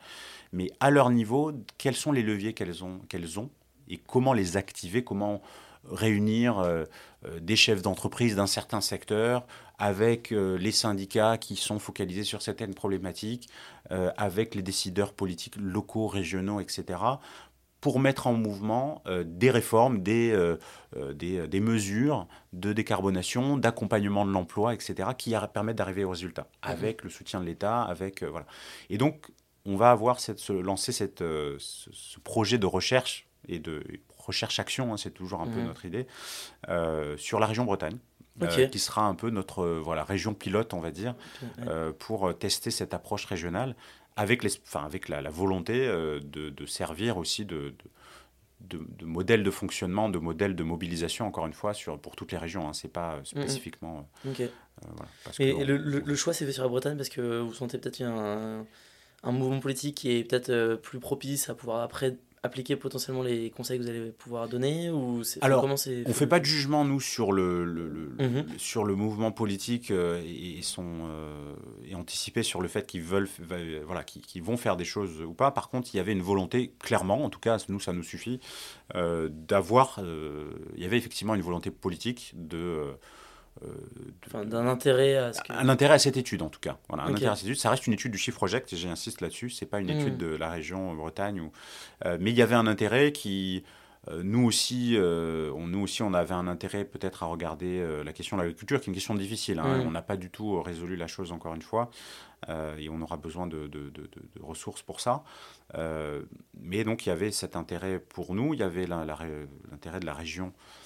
mais à leur niveau, quels sont les leviers qu'elles ont, qu'elles ont et comment les activer, comment réunir euh, euh, des chefs d'entreprise d'un certain secteur avec euh, les syndicats qui sont focalisés sur certaines problématiques, avec les décideurs politiques locaux, régionaux, etc., pour mettre en mouvement des réformes, des, des, des, mesures de décarbonation, d'accompagnement de l'emploi, etc., qui permettent d'arriver au résultat, mmh. avec le soutien de l'État, avec... voilà. Et donc, on va avoir cette, lancer cette, ce, projet de recherche et de recherche-action, hein, c'est toujours un peu mmh. notre idée, sur la région Bretagne. qui sera un peu notre voilà, région pilote, on va dire, pour tester cette approche régionale avec, les, enfin, avec la, volonté euh, de, de, servir aussi de, de, de, modèle de fonctionnement, de modèle de mobilisation, encore une fois, sur, pour toutes les régions. Hein. Ce n'est pas spécifiquement. Euh, euh, voilà, Et, le, le, choix s'est fait sur la Bretagne parce que vous sentez peut-être un, un mouvement politique qui est peut-être plus propice à pouvoir après appliquer potentiellement les conseils que vous allez pouvoir donner ou Alors, comment on ne fait pas de jugement, nous, sur le, le, mhm. sur le mouvement politique euh, et, sont, euh, et anticiper sur le fait qu'ils veulent, voilà, qu'ils vont faire des choses ou pas. Par contre, il y avait une volonté, clairement, en tout cas, nous, ça nous suffit, euh, d'avoir. il y avait effectivement une volonté politique de enfin, d'un intérêt à ce un intérêt à cette étude en tout cas voilà un intérêt à cette étude ça reste une étude du chiffre project et j'insiste là-dessus c'est pas une hmm. étude de la région Bretagne ou euh, mais il y avait un intérêt qui euh, nous aussi, euh, on, nous aussi, on avait un intérêt peut-être à regarder la question de l'agriculture, qui est une question difficile. Hein. Hmm. On n'a pas du tout résolu la chose encore une fois, et on aura besoin de, de, de, de ressources pour ça. mais donc il y avait cet intérêt pour nous, il y avait l'intérêt de la région euh,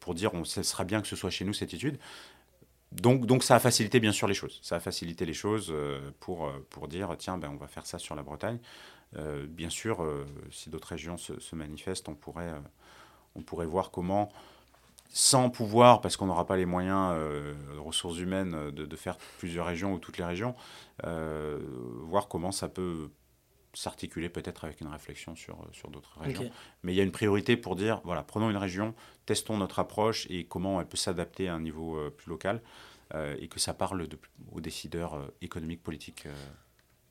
pour dire on, ce sera bien que ce soit chez nous cette étude. Donc, donc ça a facilité bien sûr les choses. Ça a facilité les choses euh, pour, euh, pour dire tiens, ben, on va faire ça sur la Bretagne. bien sûr, si d'autres régions se, manifestent, on pourrait, on pourrait voir comment, sans pouvoir, parce qu'on n'aura pas les moyens ressources humaines de, faire plusieurs régions ou toutes les régions, voir comment ça peut s'articuler peut-être avec une réflexion sur, sur d'autres régions. Mais il y a une priorité pour dire, voilà, prenons une région, testons notre approche et comment elle peut s'adapter à un niveau euh, plus local euh, et que ça parle de, aux décideurs euh, économiques, politiques.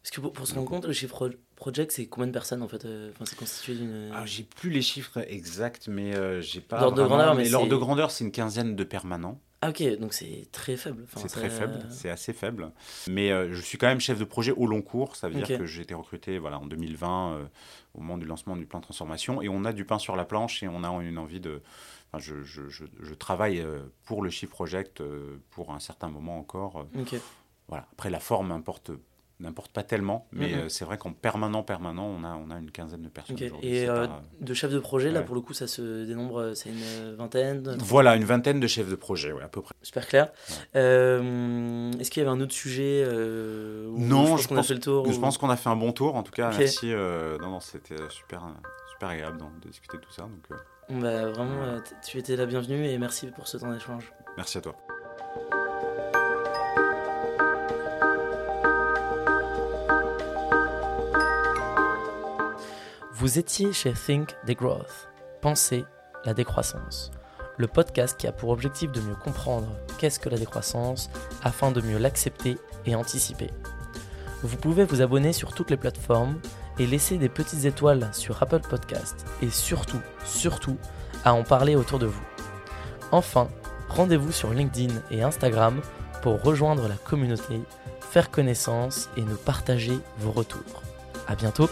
Parce que pour, se rendre compte, le chiffre project, c'est combien de personnes en fait enfin, C'est constitué d'une. Ah, j'ai plus les chiffres exacts, mais j'ai pas. L'ordre de grandeur, mais, l'ordre de grandeur, c'est une quinzaine de permanents. Ah ok, donc c'est très faible. c'est très faible, c'est assez faible. Mais euh, je suis quand même chef de projet au long cours, ça veut dire que j'ai été recruté voilà, en 2020 euh, au moment du lancement du plan de transformation et on a du pain sur la planche et on a une envie de... Enfin, je, je, je, travaille euh, pour le Chiffre Project pour un certain moment encore. Voilà. Après, la forme importe n'importe pas tellement, mais Mhm. euh, c'est vrai qu'en permanent, permanent, on a, on a une quinzaine de personnes. Et euh, pas- de chef de projet, là pour le coup, ça se dénombre, euh, c'est une vingtaine Voilà, une vingtaine de chefs de projet, ouais, à peu près. Super clair. Ouais. Euh, Est-ce qu'il y avait un autre sujet euh, Non, je pense qu'on a fait le tour. Je pense qu'on a fait un bon tour, en tout cas, merci. non, non, c'était super, super agréable de discuter de tout ça, donc Bah, vraiment, tu étais la bienvenue et merci pour ce temps d'échange. merci à toi. Vous étiez chez Think Degrowth, Pensez la décroissance, le podcast qui a pour objectif de mieux comprendre qu'est-ce que la décroissance afin de mieux l'accepter et anticiper. Vous pouvez vous abonner sur toutes les plateformes et laisser des petites étoiles sur Apple Podcast et surtout, surtout, à en parler autour de vous. Enfin, rendez-vous sur LinkedIn et Instagram pour rejoindre la communauté, faire connaissance et nous partager vos retours. À bientôt!